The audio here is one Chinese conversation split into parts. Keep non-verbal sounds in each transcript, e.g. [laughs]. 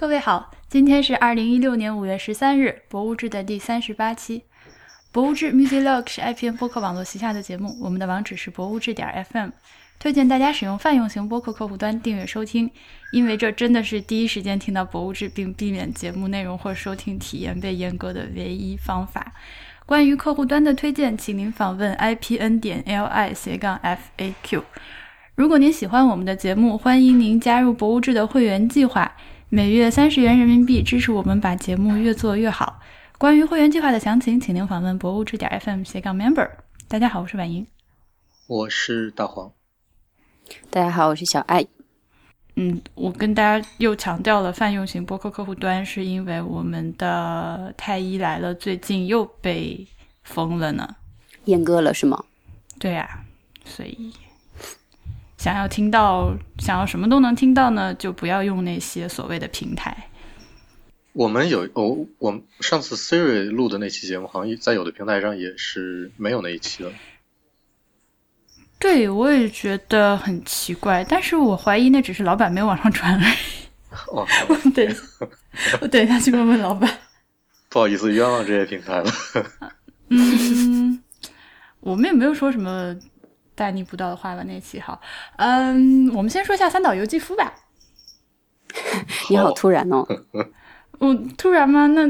各位好，今天是二零一六年五月十三日，《博物志》的第三十八期。《博物志 Music Log》是 IPN 播客网络旗下的节目，我们的网址是博物志点 FM，推荐大家使用泛用型播客客户端订阅收听，因为这真的是第一时间听到《博物志》并避免节目内容或收听体验被阉割的唯一方法。关于客户端的推荐，请您访问 IPN 点 LI 斜杠 FAQ。如果您喜欢我们的节目，欢迎您加入《博物志》的会员计划。每月三十元人民币支持我们把节目越做越好。关于会员计划的详情，请您访问博物志点 FM 斜杠 member。大家好，我是婉莹，我是大黄，大家好，我是小爱。嗯，我跟大家又强调了泛用型播客客户端，是因为我们的太医来了最近又被封了呢，阉割了是吗？对呀，所以。想要听到，想要什么都能听到呢，就不要用那些所谓的平台。我们有，我我上次 Siri 录的那期节目，好像在有的平台上也是没有那一期的。对，我也觉得很奇怪，但是我怀疑那只是老板没有往上传而已。哦，[laughs] 对，我等一下去问问老板。不好意思，冤枉这些平台了。嗯，我们也没有说什么。大逆不道的话了，那期好，嗯，我们先说一下三岛由纪夫吧。[laughs] 你好突然哦，[laughs] 嗯，突然吗？那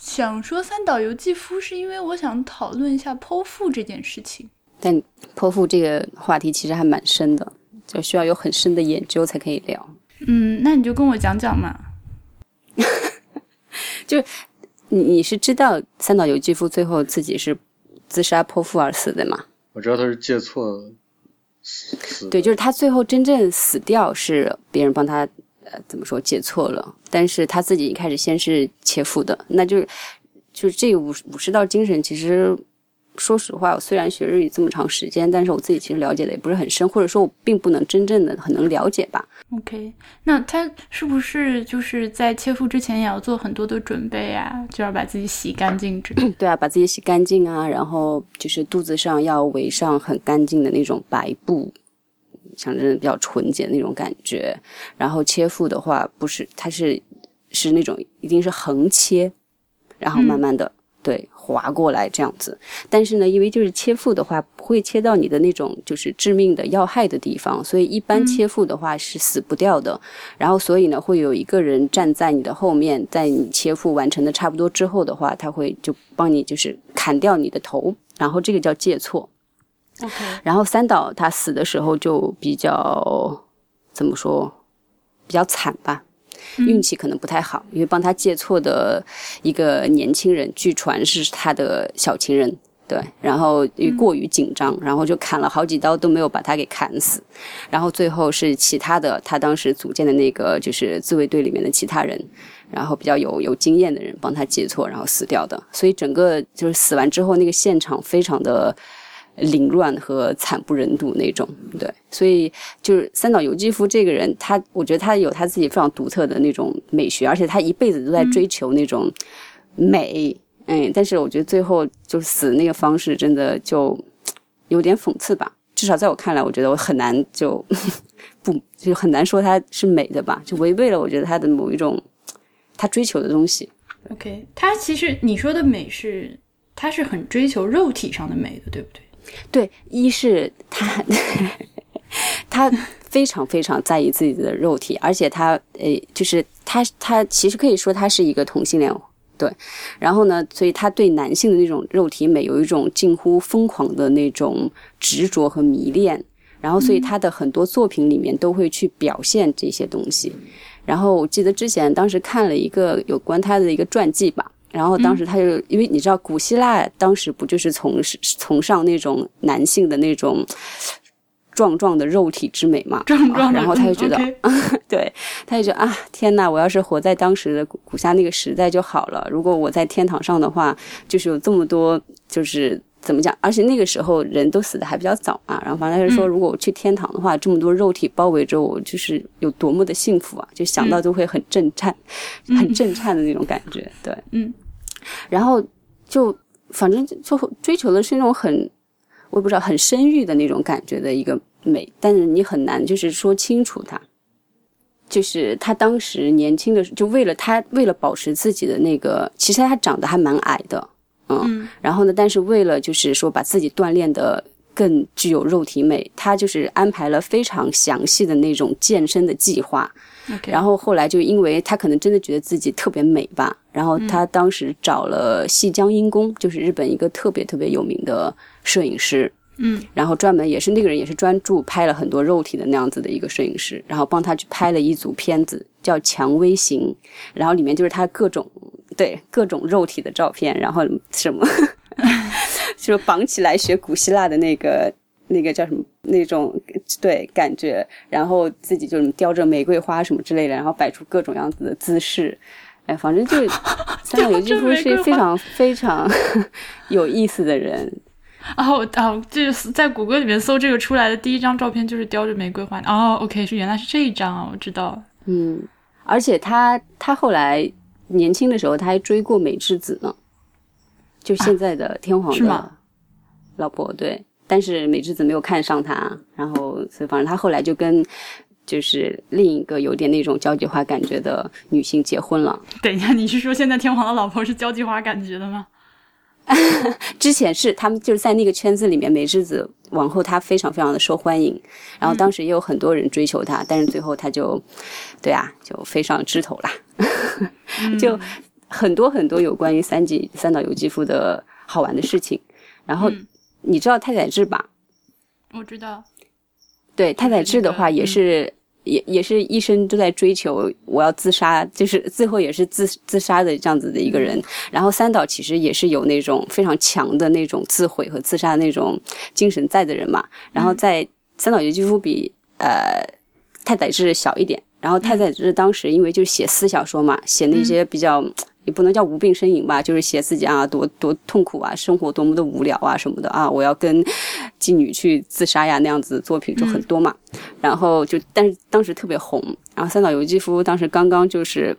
想说三岛由纪夫，是因为我想讨论一下剖腹这件事情。但剖腹这个话题其实还蛮深的，就需要有很深的研究才可以聊。嗯，那你就跟我讲讲嘛。[laughs] 就你你是知道三岛由纪夫最后自己是自杀剖腹而死的吗？我知道他是借错了，对，就是他最后真正死掉是别人帮他，呃，怎么说借错了，但是他自己一开始先是切腹的，那就是就是这个武武士道精神其实。说实话，我虽然学日语这么长时间，但是我自己其实了解的也不是很深，或者说我并不能真正的很能了解吧。OK，那他是不是就是在切腹之前也要做很多的准备啊？就要把自己洗干净之类？[clears throat] 对啊，把自己洗干净啊，然后就是肚子上要围上很干净的那种白布，象征比较纯洁的那种感觉。然后切腹的话，不是，它是是那种一定是横切，然后慢慢的。对，划过来这样子，但是呢，因为就是切腹的话，不会切到你的那种就是致命的要害的地方，所以一般切腹的话是死不掉的。然后，所以呢，会有一个人站在你的后面，在你切腹完成的差不多之后的话，他会就帮你就是砍掉你的头，然后这个叫借错。然后三岛他死的时候就比较怎么说，比较惨吧。运气可能不太好，因为帮他借错的一个年轻人，据传是他的小情人，对，然后过于紧张，然后就砍了好几刀都没有把他给砍死，然后最后是其他的他当时组建的那个就是自卫队里面的其他人，然后比较有有经验的人帮他借错，然后死掉的，所以整个就是死完之后那个现场非常的。凌乱和惨不忍睹那种，对，所以就是三岛由纪夫这个人，他我觉得他有他自己非常独特的那种美学，而且他一辈子都在追求那种美，嗯，但是我觉得最后就死那个方式真的就有点讽刺吧，至少在我看来，我觉得我很难就 [laughs] 不就很难说他是美的吧，就违背了我觉得他的某一种他追求的东西。OK，他其实你说的美是他是很追求肉体上的美的，对不对？对，一是他，[laughs] 他非常非常在意自己的肉体，而且他，诶，就是他，他其实可以说他是一个同性恋，对。然后呢，所以他对男性的那种肉体美有一种近乎疯狂的那种执着和迷恋。然后，所以他的很多作品里面都会去表现这些东西。然后，我记得之前当时看了一个有关他的一个传记吧。然后当时他就因为你知道古希腊当时不就是从崇尚那种男性的那种壮壮的肉体之美嘛？壮壮然后他就觉得，[laughs] 对，他就觉得啊，天呐，我要是活在当时的古希腊那个时代就好了。如果我在天堂上的话，就是有这么多，就是怎么讲？而且那个时候人都死的还比较早嘛。然后反正他就说，如果我去天堂的话，这么多肉体包围着我，就是有多么的幸福啊！就想到都会很震颤，很震颤的那种感觉。对，嗯。然后就反正就追求的是那种很我也不知道很深郁的那种感觉的一个美，但是你很难就是说清楚它。就是他当时年轻的时候，就为了他为了保持自己的那个，其实他长得还蛮矮的，嗯，然后呢，但是为了就是说把自己锻炼的更具有肉体美，他就是安排了非常详细的那种健身的计划。然后后来就因为他可能真的觉得自己特别美吧，然后他当时找了细江英公，就是日本一个特别特别有名的摄影师。嗯，然后专门也是那个人也是专注拍了很多肉体的那样子的一个摄影师，然后帮他去拍了一组片子，叫《蔷薇行》，然后里面就是他各种对各种肉体的照片，然后什么，[laughs] 就是绑起来学古希腊的那个那个叫什么那种对感觉，然后自己就叼着玫瑰花什么之类的，然后摆出各种样子的姿势，哎，反正就 [laughs] 三岛由纪夫是非常非常 [laughs] 有意思的人。[laughs] 哦哦，就是在谷歌里面搜这个出来的第一张照片就是叼着玫瑰花。哦，OK，是原来是这一张啊，我知道。嗯，而且他他后来年轻的时候他还追过美智子呢，就现在的天皇的老婆对，但是美智子没有看上他，然后所以反正他后来就跟就是另一个有点那种交际花感觉的女性结婚了。等一下，你是说现在天皇的老婆是交际花感觉的吗？[laughs] 之前是他们就是在那个圈子里面，美智子往后她非常非常的受欢迎，然后当时也有很多人追求她，但是最后她就，对啊，就飞上枝头啦，[laughs] 就很多很多有关于三吉三岛由纪夫的好玩的事情。然后你知道太宰治吧？我知道。对太宰治的话也是。也也是一生都在追求我要自杀，就是最后也是自自杀的这样子的一个人。然后三岛其实也是有那种非常强的那种自毁和自杀的那种精神在的人嘛。然后在三岛由纪夫比呃太宰治小一点。然后太宰治当时因为就是写私小说嘛，写那些比较。也不能叫无病呻吟吧，就是写自己啊，多多痛苦啊，生活多么的无聊啊什么的啊，我要跟妓女去自杀呀那样子的作品就很多嘛。然后就，但是当时特别红。然后三岛由纪夫当时刚刚就是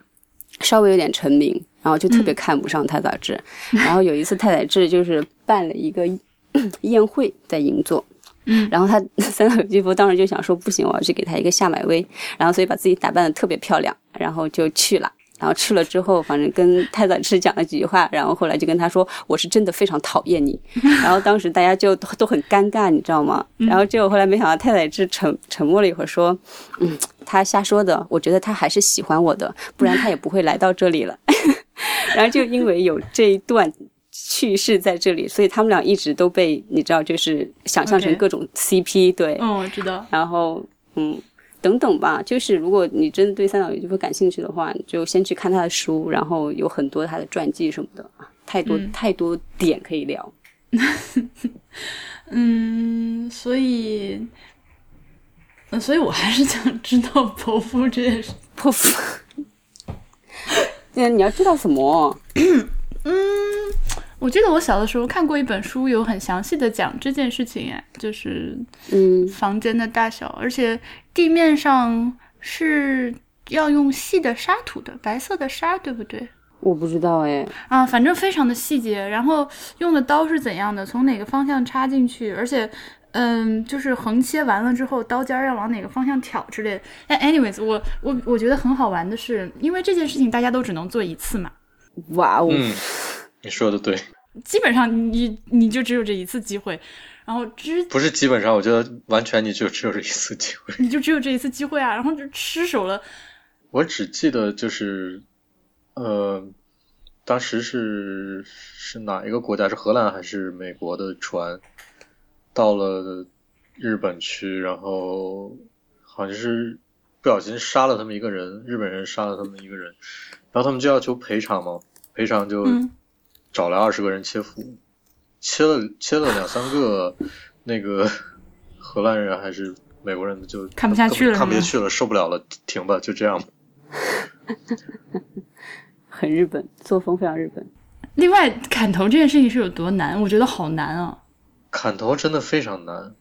稍微有点成名，然后就特别看不上太宰治。然后有一次太宰治就是办了一个 [coughs] 宴会在银座，嗯，然后他 [laughs] 三岛由纪夫当时就想说不行，我要去给他一个下马威，然后所以把自己打扮的特别漂亮，然后就去了。然后去了之后，反正跟太宰治讲了几句话，然后后来就跟他说：“我是真的非常讨厌你。[laughs] ”然后当时大家就都很尴尬，你知道吗？然后结果后来没想到太宰治沉沉默了一会儿，说：“嗯，他瞎说的，我觉得他还是喜欢我的，不然他也不会来到这里了。[laughs] ”然后就因为有这一段趣事在这里，所以他们俩一直都被你知道，就是想象成各种 CP。对，嗯，我知道。然后，嗯。等等吧，就是如果你真的对三岛由纪夫感兴趣的话，就先去看他的书，然后有很多他的传记什么的太多太多点可以聊。[laughs] 嗯，所以，所以我还是想知道泼妇这件事。[laughs] 泼妇，那你要知道什么？嗯。我记得我小的时候看过一本书，有很详细的讲这件事情，哎，就是嗯，房间的大小，而且地面上是要用细的沙土的，白色的沙，对不对？我不知道哎，啊，反正非常的细节，然后用的刀是怎样的，从哪个方向插进去，而且，嗯，就是横切完了之后，刀尖要往哪个方向挑之类的。但 anyways，我我我觉得很好玩的是，因为这件事情大家都只能做一次嘛。哇哦。你说的对，基本上你你就只有这一次机会，然后之不是基本上，我觉得完全你就只有这一次机会，[laughs] 你就只有这一次机会啊，然后就失手了。我只记得就是，呃，当时是是哪一个国家？是荷兰还是美国的船到了日本去，然后好像是不小心杀了他们一个人，日本人杀了他们一个人，然后他们就要求赔偿嘛，赔偿就。找来二十个人切腹，切了切了两三个，那个荷兰人还是美国人就看不下去了，看不下去了，受不了了，停吧，就这样。[laughs] 很日本，作风非常日本。另外，砍头这件事情是有多难？我觉得好难啊！砍头真的非常难。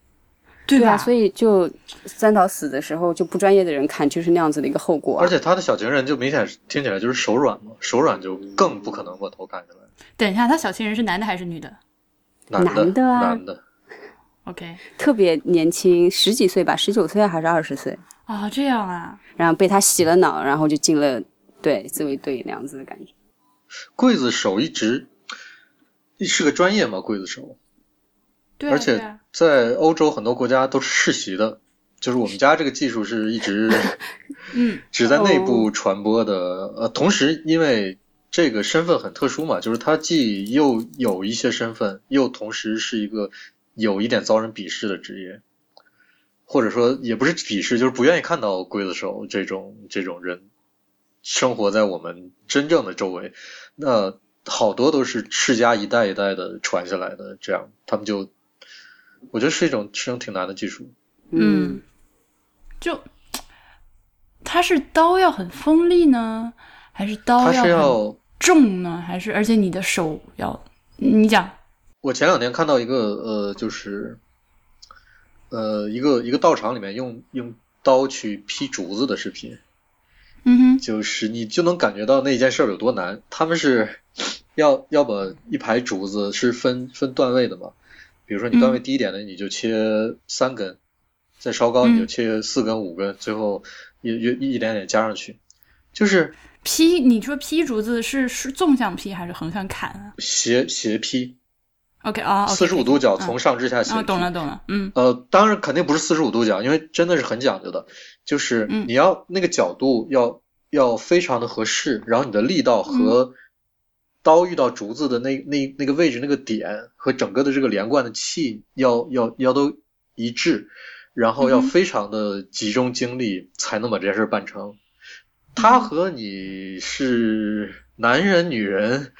对啊，所以就三岛死的时候，就不专业的人看就是那样子的一个后果。而且他的小情人就明显听起来就是手软嘛，手软就更不可能把头砍下来。等一下，他小情人是男的还是女的？男的啊，男的。OK，特别年轻，十几岁吧，十九岁还是二十岁？啊，这样啊，然后被他洗了脑，然后就进了对自卫队那样子的感觉。刽子手一直是个专业吗，刽子手，对啊，而且在欧洲很多国家都是世袭的，就是我们家这个技术是一直 [laughs] 嗯只在内部传播的。呃，同时因为这个身份很特殊嘛，就是他既又有一些身份，又同时是一个有一点遭人鄙视的职业，或者说也不是鄙视，就是不愿意看到刽子手这种这种人生活在我们真正的周围。那好多都是世家一代一代的传下来的，这样他们就，我觉得是一种是一种挺难的技术。嗯，就它是刀要很锋利呢，还是刀他是要，重呢？还是而且你的手要你讲我前两天看到一个呃，就是呃一个一个道场里面用用刀去劈竹子的视频，嗯哼就是你就能感觉到那件事儿有多难。他们是 [laughs] 要要把一排竹子是分分段位的嘛，比如说你段位低一点的，你就切三根，再稍高你就切四根、五根，最后一一一点点加上去，就是劈，你说劈竹子是是纵向劈还是横向砍啊？斜斜劈，？OK 啊，四十五度角嗯。从上至下斜啊，劈。懂了懂了，嗯。呃，当然肯定不是四十五度角，因为真的是很讲究的，就是嗯。你要那个角度要要非常的合适，然后你的力道嗯。和刀遇到竹子的那那那个位置那个点和整个的这个连贯的气要要要都一致，然后要非常的集中精力才能把这件事办成。嗯他和你是男人、女人、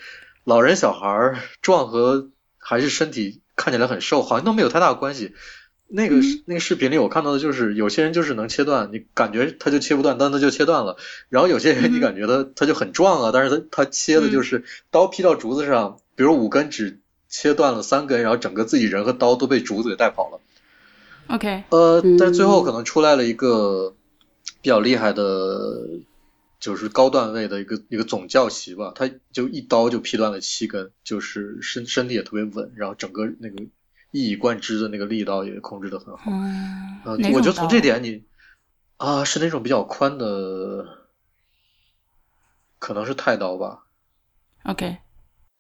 老人、小孩，壮和还是身体看起来很瘦，好像都没有太大关系。那个、嗯那个视频里我看到的就是有些人就是能切断，你感觉他就切不断，但他就切断了。然后有些人你嗯感觉他他就很壮啊，但是他他切的就是刀劈到竹子上，比如五根只切断了三根，然后整个自己人和刀都被竹子给带跑了。，OK，呃，嗯但最后可能出来了一个比较厉害的，就是高段位的一个一个总教习吧，他就一刀就劈断了七根，就是身身体也特别稳，然后整个那个一以贯之的那个力道也控制的很好。嗯，我觉得从这点你啊是那种比较宽的，可能是太刀吧，OK，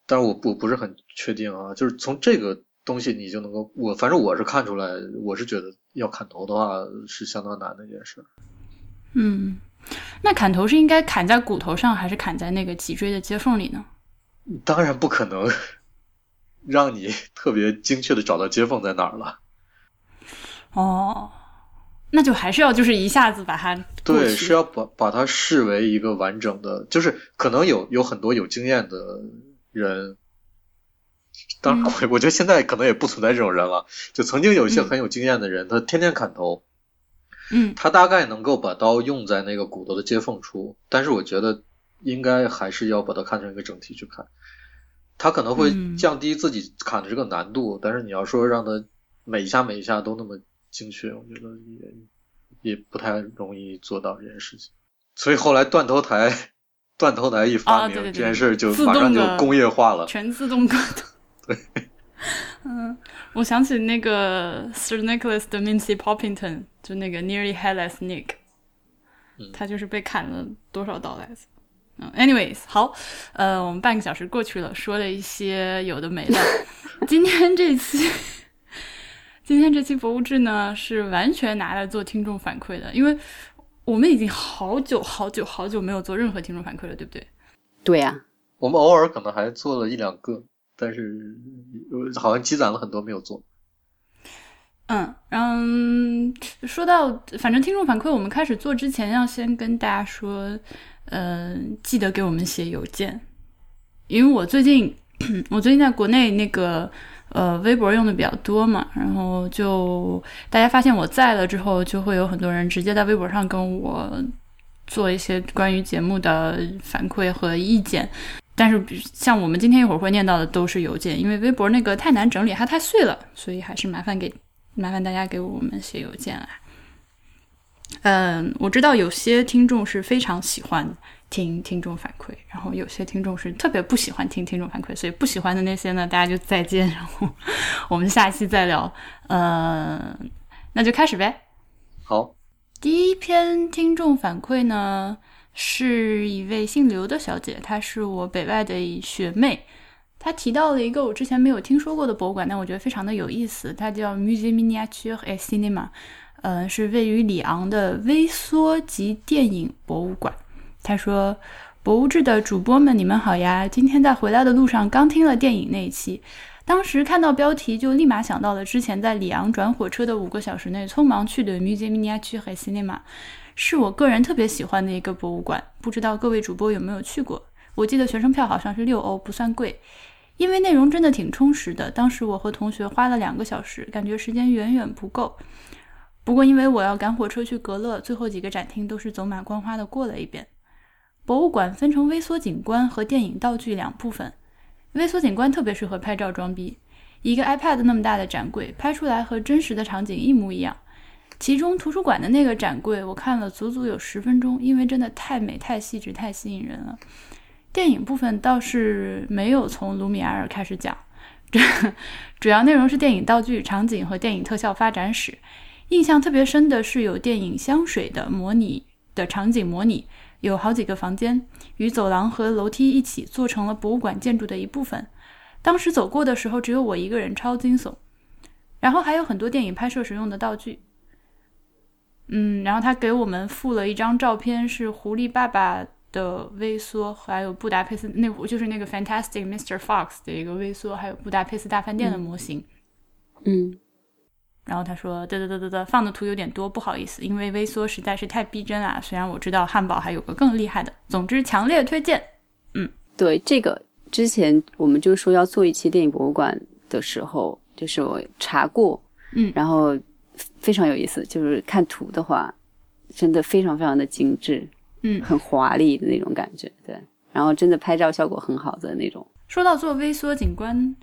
但是我不不是很确定啊，就是从这个东西你就能够，我反正我是看出来，我是觉得要砍头的话是相当难的一件事。嗯，那砍头是应该砍在骨头上，还是砍在那个脊椎的接缝里呢？当然不可能让你 [laughs] 特别精确的找到接缝在哪儿了。哦，那就还是要就是一下子把它对，是要把把它视为一个完整的，就是可能有有很多有经验的人，当然嗯我我觉得现在可能也不存在这种人了。就曾经有一些嗯很有经验的人，他天天砍头，嗯他大概能够把刀用在那个骨头的接缝处，但是我觉得应该还是要把它看成一个整体去看。他可能会嗯降低自己砍的这个难度，但是你要说让他每一下每一下都那么精确，我觉得也也不太容易做到这件事情。所以后来断头台，[laughs] 断头台一发明，啊对对对这件事就自马上就工业化了。全自动割头。[laughs] 对，[laughs] 嗯，我想起那个 Sir Nicholas 的 Mincy Poppington，就那个 Nearly Headless Nick，、嗯他就是被砍了多少刀来着？嗯，anyways，好，呃，我们半个小时过去了，说了一些有的没的。[laughs] 今天这期，今天这期博物志呢，是完全拿来做听众反馈的，因为我们已经好久好久好久没有做任何听众反馈了，对不对？对啊呀、我们偶尔可能还做了一两个，但是呃好像积攒了很多没有做。嗯，嗯，说到反正听众反馈，我们开始做之前要先跟大家说，嗯，记得给我们写邮件，因为我最近 [clears throat] 我最近在国内那个呃微博用的比较多嘛，然后就大家发现我在了之后，就会有很多人直接在微博上跟我做一些关于节目的反馈和意见。但是，像我们今天一会儿会念到的都是邮件，因为微博那个太难整理，它太碎了，所以还是麻烦给麻烦大家给我们写邮件来。嗯，我知道有些听众是非常喜欢听听众反馈，然后有些听众是特别不喜欢听听众反馈，所以不喜欢的那些呢，大家就再见，然后我们下一期再聊。嗯，那就开始呗。好，第一篇听众反馈呢，是一位姓刘的小姐，她是我北外的学妹。她提到了一个我之前没有听说过的博物馆，但我觉得非常的有意思，它叫 Musée Miniature et Cinéma，嗯，是位于里昂的微缩及电影博物馆。他说。博物志的主播们，你们好呀！今天在回来的路上刚听了电影那一期，当时看到标题就立马想到了之前在里昂转火车的五个小时内匆忙去的 Musée Miniature et Cinéma，是我个人特别喜欢的一个博物馆。不知道各位主播有没有去过？我记得学生票好像是六欧，不算贵，因为内容真的挺充实的。当时我和同学花了两个小时，感觉时间远远不够。不过因为我要赶火车去格勒，最后几个展厅都是走马观花的过了一遍。博物馆分成微缩景观和电影道具两部分。微缩景观特别适合拍照装逼，一个 iPad 那么大的展柜，拍出来和真实的场景一模一样。其中图书馆的那个展柜，我看了足足有十分钟，因为真的太美、太细致、太吸引人了。电影部分倒是没有从卢米埃尔开始讲，[laughs] 主要内容是电影道具、场景和电影特效发展史。印象特别深的是有电影香水的模拟的场景模拟。有好几个房间，与走廊和楼梯一起做成了博物馆建筑的一部分。当时走过的时候，只有我一个人，超惊悚。然后还有很多电影拍摄时用的道具。嗯，然后他给我们附了一张照片，是狐狸爸爸的微缩，还有布达佩斯那就是那个 Fantastic Mr. Fox 的一个微缩，还有布达佩斯大饭店的模型。嗯。然后他说：“得得得得得，放的图有点多，不好意思，因为微缩实在是太逼真了。虽然我知道汉堡还有个更厉害的，总之强烈推荐。”嗯，对，这个之前我们就说要做一期电影博物馆的时候，就是我查过，嗯，然后非常有意思，就是看图的话，真的非常非常的精致，嗯，很华丽的那种感觉，对，然后真的拍照效果很好的那种。说到做微缩景观。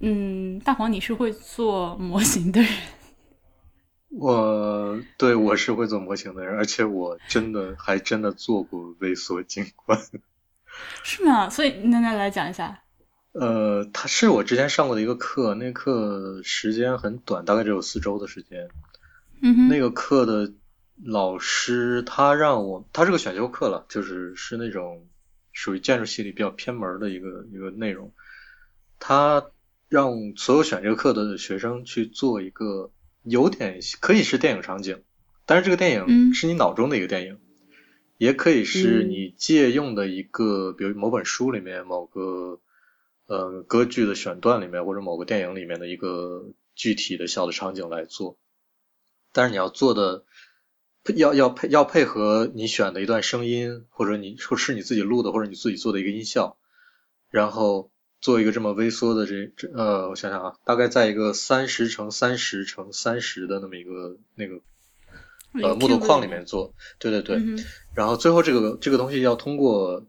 嗯，大黄，你是会做模型的人。[laughs] 我对我是会做模型的人，而且我真的还真的做过微缩景观。[laughs] 是吗？所以那那来讲一下。呃，他是我之前上过的一个课，那课时间很短，大概只有四周的时间。嗯哼。那个课的老师他让我，他是个选修课了，就是是那种属于建筑系里比较偏门的一个一个内容，他。让所有选这个课的学生去做一个有点可以是电影场景，但是这个电影是你脑中的一个电影，也可以是你借用的一个，比如某本书里面某个呃歌剧的选段里面，或者某个电影里面的一个具体的小的场景来做。但是你要做的要要配要配合你选的一段声音，或者你说是你自己录的，或者你自己做的一个音效，然后。做一个这么微缩的这这呃，我想想啊，大概在一个三十乘三十乘三十的那么一个那个呃木头框里面做，对对对，然后最后这个这个东西要通过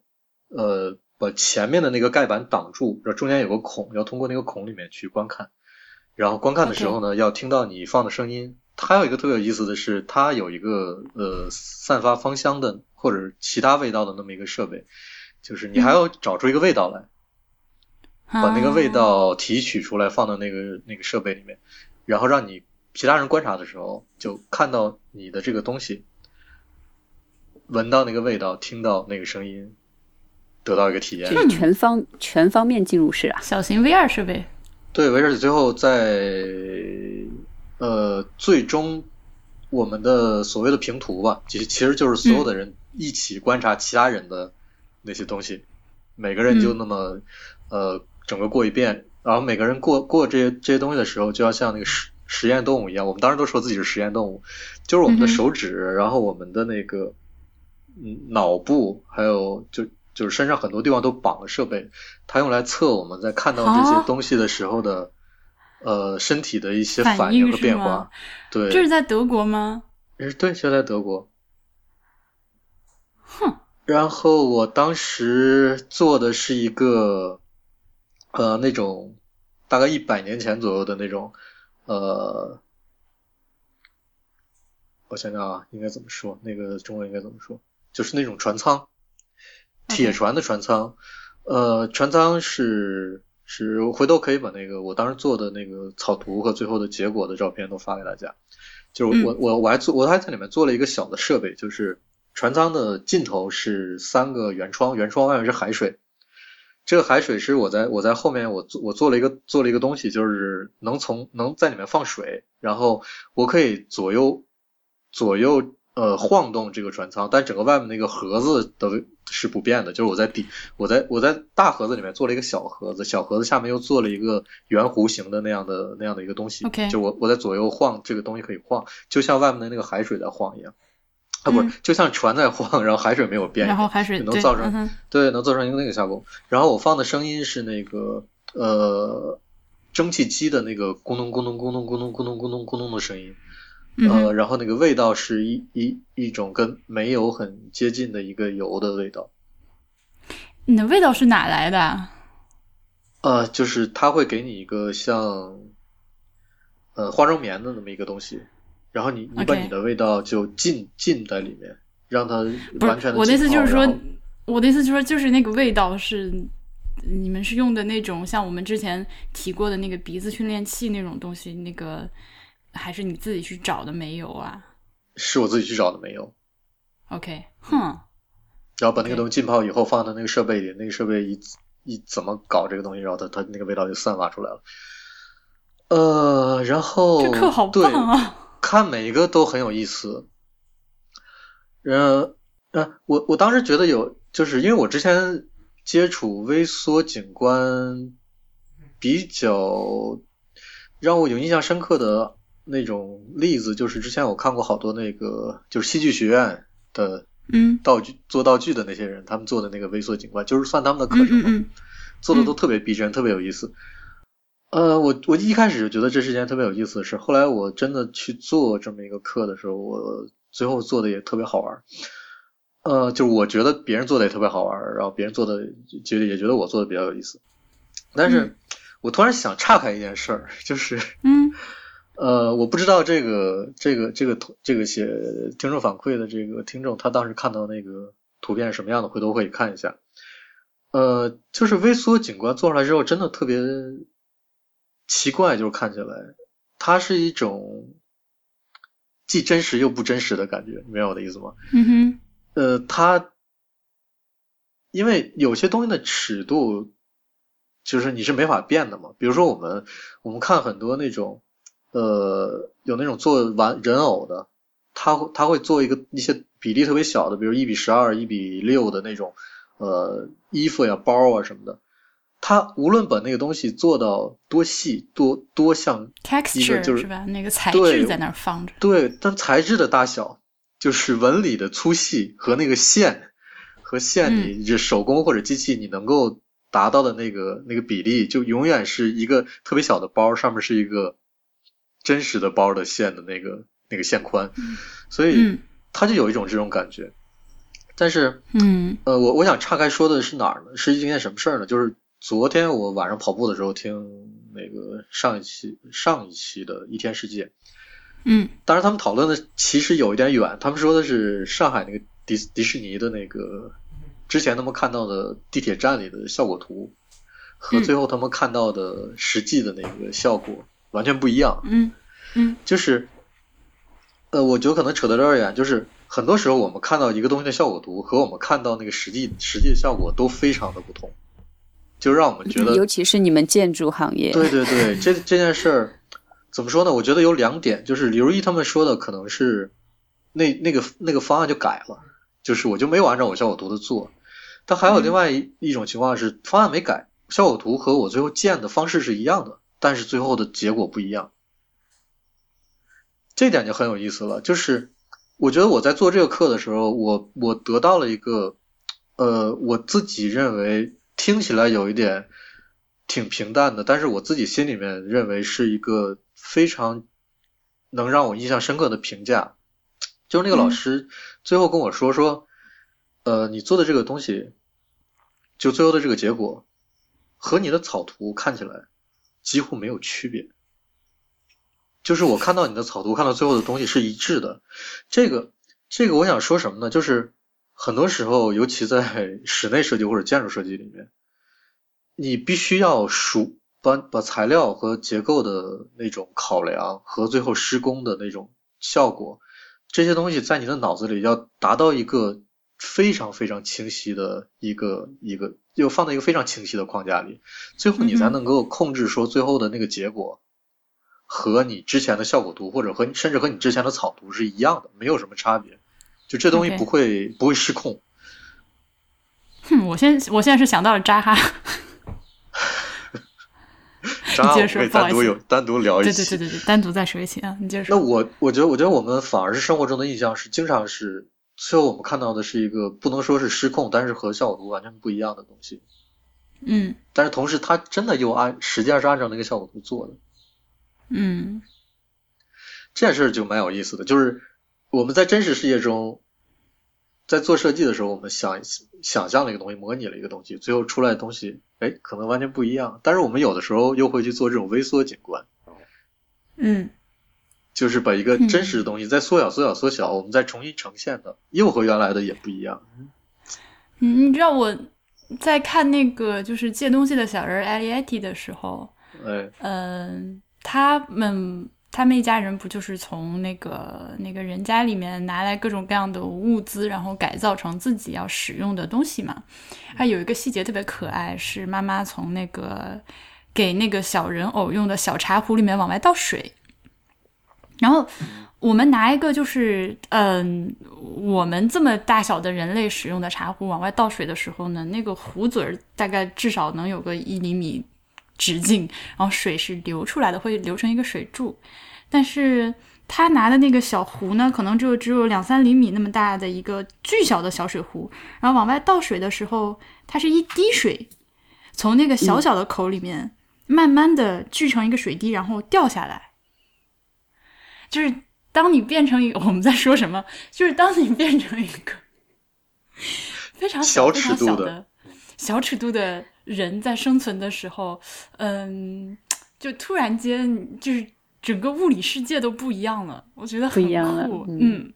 呃把前面的那个盖板挡住，然后中间有个孔，要通过那个孔里面去观看，然后观看的时候呢，要听到你放的声音。它还有一个特别有意思的是，它有一个呃散发芳香的或者其他味道的那么一个设备，就是你还要找出一个味道来。把那个味道提取出来，放到那个那个设备里面，然后让你其他人观察的时候，就看到你的这个东西，闻到那个味道，听到那个声音，得到一个体验。就是全方全方面进入式啊，小型 VR 设备。对，而且最后在呃最终我们的所谓的平图吧，其实其实就是所有的人一起观察其他人的那些东西，每个人就那么呃。整个过一遍，然后每个人过过这些这些东西的时候，就要像那个实实验动物一样。我们当时都说自己是实验动物，就是我们的手指，然后我们的那个嗯脑部，还有就就是身上很多地方都绑了设备，它用来测我们在看到这些东西的时候的呃身体的一些反应和变化。对，这是在德国吗？对，就在德国。哼。然后我当时做的是一个。呃，那种大概一百年前左右的那种，呃，我想想啊，应该怎么说？那个中文应该怎么说？就是那种船舱，铁船的船舱。呃，船舱是是，回头可以把那个我当时做的那个草图和最后的结果的照片都发给大家。就是我我我还做我还在里面做了一个小的设备，就是船舱的尽头是三个圆窗，圆窗外面是海水。这个海水是我在我在后面我做我做了一个做了一个东西，就是能从能在里面放水，然后我可以左右左右呃晃动这个船舱，但整个外面那个盒子的是不变的，就是我在底我在我在大盒子里面做了一个小盒子，小盒子下面又做了一个圆弧形的那样的那样的一个东西就我我在左右晃这个东西可以晃，就像外面的那个海水在晃一样。啊，不是，就像船在晃，然后海水没有变，然后海水能造成对，能造成一个那个效果。然后我放的声音是那个呃蒸汽机的那个咕咚咕咚咕咚咕咚咕咚咕咚咕咚的声音，呃，然后那个味道是一一一种跟煤油很接近的一个油的味道。你的味道是哪来的？呃，就是它会给你一个像呃化妆棉的那么一个东西。然后你你把你的味道就浸浸在里面，让它完全的。我的意思就是说，我的意思就是说，就是那个味道是你们是用的那种像我们之前提过的那个鼻子训练器那种东西，那个还是你自己去找的煤油啊？是我自己去找的煤油。OK，哼。然后把那个东西浸泡以后放到那个设备里，那个设备一一怎么搞这个东西，然后它它那个味道就散发出来了。呃，然后这课好棒啊！看每一个都很有意思，嗯嗯，我我当时觉得有，就是因为我之前接触微缩景观比较让我有印象深刻的那种例子，就是之前我看过好多那个就是戏剧学院的嗯。道具做道具的那些人，他们做的那个微缩景观，就是算他们的课程嘛，做的都特别逼真，特别有意思。呃，我我一开始就觉得这是件特别有意思的事，后来我真的去做这么一个课的时候，我最后做的也特别好玩。呃，就是我觉得别人做的也特别好玩，然后别人做的觉得也觉得我做的比较有意思。但是我突然想岔开一件事儿，就是，嗯，[laughs] 呃，我不知道这个这个这个这个写听众反馈的这个听众，他当时看到那个图片是什么样的，回头可以看一下。呃，就是微缩景观做出来之后，真的特别。奇怪，就是看起来，它是一种既真实又不真实的感觉，明白我的意思吗？嗯哼。呃，它因为有些东西的尺度，就是你是没法变的嘛。比如说我们我们看很多那种呃有那种做完人偶的，他他会做一个一些比例特别小的，比如一比十二、一比六的那种呃衣服呀、包啊什么的。他无论把那个东西做到多细、多多像 texture 就是吧，那个材质在那儿放着。对，但材质的大小，就是纹理的粗细和那个线和线，你这手工或者机器你能够达到的那个那个比例，就永远是一个特别小的包上面是一个真实的包的线的那个那个线宽，所以它就有一种这种感觉。但是，嗯，呃，我我想岔开说的是哪儿呢？是一件什么事儿呢？就是。昨天我晚上跑步的时候听那个上一期上一期的一天世界，嗯，当然他们讨论的其实有一点远，他们说的是上海那个迪迪士尼的那个之前他们看到的地铁站里的效果图和最后他们看到的实际的那个效果完全不一样，嗯。嗯，就是呃，我觉得可能扯得有点远，就是很多时候我们看到一个东西的效果图和我们看到那个实际实际的效果都非常的不同。就让我们觉得，尤其是你们建筑行业，对对对，这这件事儿怎么说呢？我觉得有两点，就是李如一他们说的可能是那那个那个方案就改了，就是我就没有按照我效果图的做。但还有另外一一种情况是，方案没改，效果图和我最后建的方式是一样的，但是最后的结果不一样。这点就很有意思了，就是我觉得我在做这个课的时候，我我得到了一个呃，我自己认为。听起来有一点挺平淡的，但是我自己心里面认为是一个非常能让我印象深刻的评价。就是那个老师最后跟我说说，呃，你做的这个东西，就最后的这个结果和你的草图看起来几乎没有区别。就是我看到你的草图，看到最后的东西是一致的。这个这个我想说什么呢？就是。很多时候，尤其在室内设计或者建筑设计里面，你必须要熟把把材料和结构的那种考量和最后施工的那种效果，这些东西在你的脑子里要达到一个非常非常清晰的一个一个，又放在一个非常清晰的框架里，最后你才能够控制说最后的那个结果和你之前的效果图或者和甚至和你之前的草图是一样的，没有什么差别，就这东西不会不会失控。哼，我现我现在是想到了扎哈，渣我们接着说不好意思可以单独有单独聊一对期。对对对对，单独再说一期啊，你接着那说。我我觉得，我觉得我们反而是生活中的印象是，经常是最后我们看到的是一个不能说是失控，但是和效果图完全不一样的东西。嗯但是同时，它真的又按实际上是按照那个效果图做的，嗯这件事儿就蛮有意思的。就是我们在真实世界中，在做设计的时候，我们想想象了一个东西，模拟了一个东西，最后出来的东西，哎，可能完全不一样。但是我们有的时候又会去做这种微缩景观，嗯就是把一个嗯真实的东西再缩小、缩小、缩小，我们再重新呈现的，又和原来的也不一样。嗯，你知道我在看那个就是借东西的小人 i e t t 的时候，哎，嗯，他们他们一家人不就是从那个那个人家里面拿来各种各样的物资，然后改造成自己要使用的东西嘛？还有一个细节特别可爱，是妈妈从那个给那个小人偶用的小茶壶里面往外倒水，然后。我们拿一个就是，嗯，我们这么大小的人类使用的茶壶往外倒水的时候呢，那个壶嘴大概至少能有个一厘米直径，然后水是流出来的，会流成一个水柱。但是他拿的那个小壶呢，可能就只有两三厘米那么大的一个巨小的小水壶，然后往外倒水的时候，它是一滴水从那个小小的口里面慢慢的聚成一个水滴，然后掉下来。就是当你变成一个，[laughs] 我们在说什么？就是当你变成一个 [laughs] 非常小、小非常尺度的小的小尺度的人在生存的时候，嗯，就突然间就是整个物理世界都不一样了，我觉得很酷，嗯。嗯。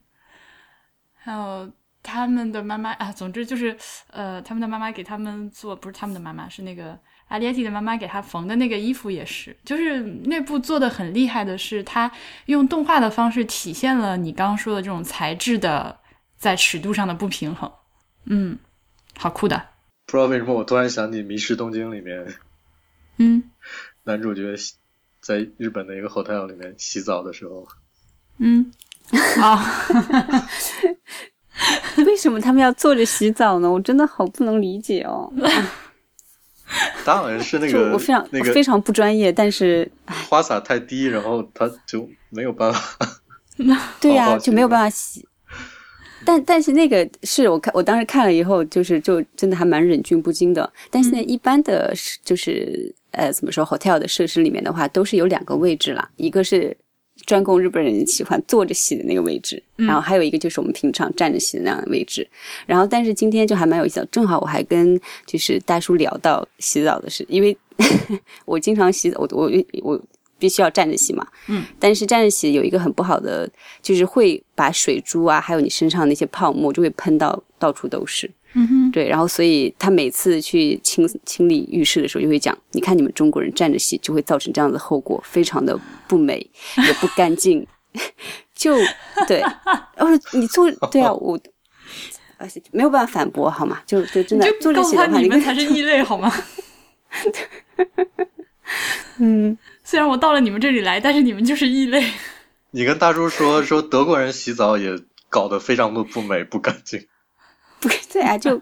还有他们的妈妈啊，总之就是呃，他们的妈妈给他们做，不是他们的妈妈，是那个阿列蒂的妈妈给他缝的那个衣服也是，就是那部做的很厉害的是，他用动画的方式体现了你刚刚说的这种材质的在尺度上的不平衡，嗯，好酷的，不知道为什么我突然想起《迷失东京》里面嗯男主角在日本的一个 hotel 里面洗澡的时候，嗯，啊、[laughs] 为什么他们要坐着洗澡呢？我真的好不能理解哦。他好像是那个我非常、那个非常不专业，但是花洒太低，然后他就没有办法。对呀、就没有办法洗。但但是那个是我看我当时看了以后，就是就真的还蛮忍俊不禁的。但是呢，一般的是就是呃怎么说 hotel 的设施里面的话，都是有两个位置啦，一个是专供日本人喜欢坐着洗的那个位置，嗯然后还有一个就是我们平常站着洗的那样的位置。然后但是今天就还蛮有意思的，正好我还跟就是大叔聊到洗澡的事，因为 [laughs] 我经常洗澡，我我我必须要站着洗嘛。嗯。但是站着洗有一个很不好的，就是会把水珠啊，还有你身上那些泡沫就会喷到到处都是。嗯哼，对，然后所以他每次去清清理浴室的时候，就会讲：你看你们中国人站着洗，就会造成这样的后果，非常的不美，也不干净。[laughs] 就对，然后你做对啊，[laughs] 我。而且没有办法反驳，好吗？就就真的就坐着告诉他洗的话，你们才是异类好吗？[laughs] 嗯，虽然我到了你们这里来，但是你们就是异类。[laughs] 你跟大叔说说德国人洗澡也搞得非常的不美不干净，[laughs] 不对啊，就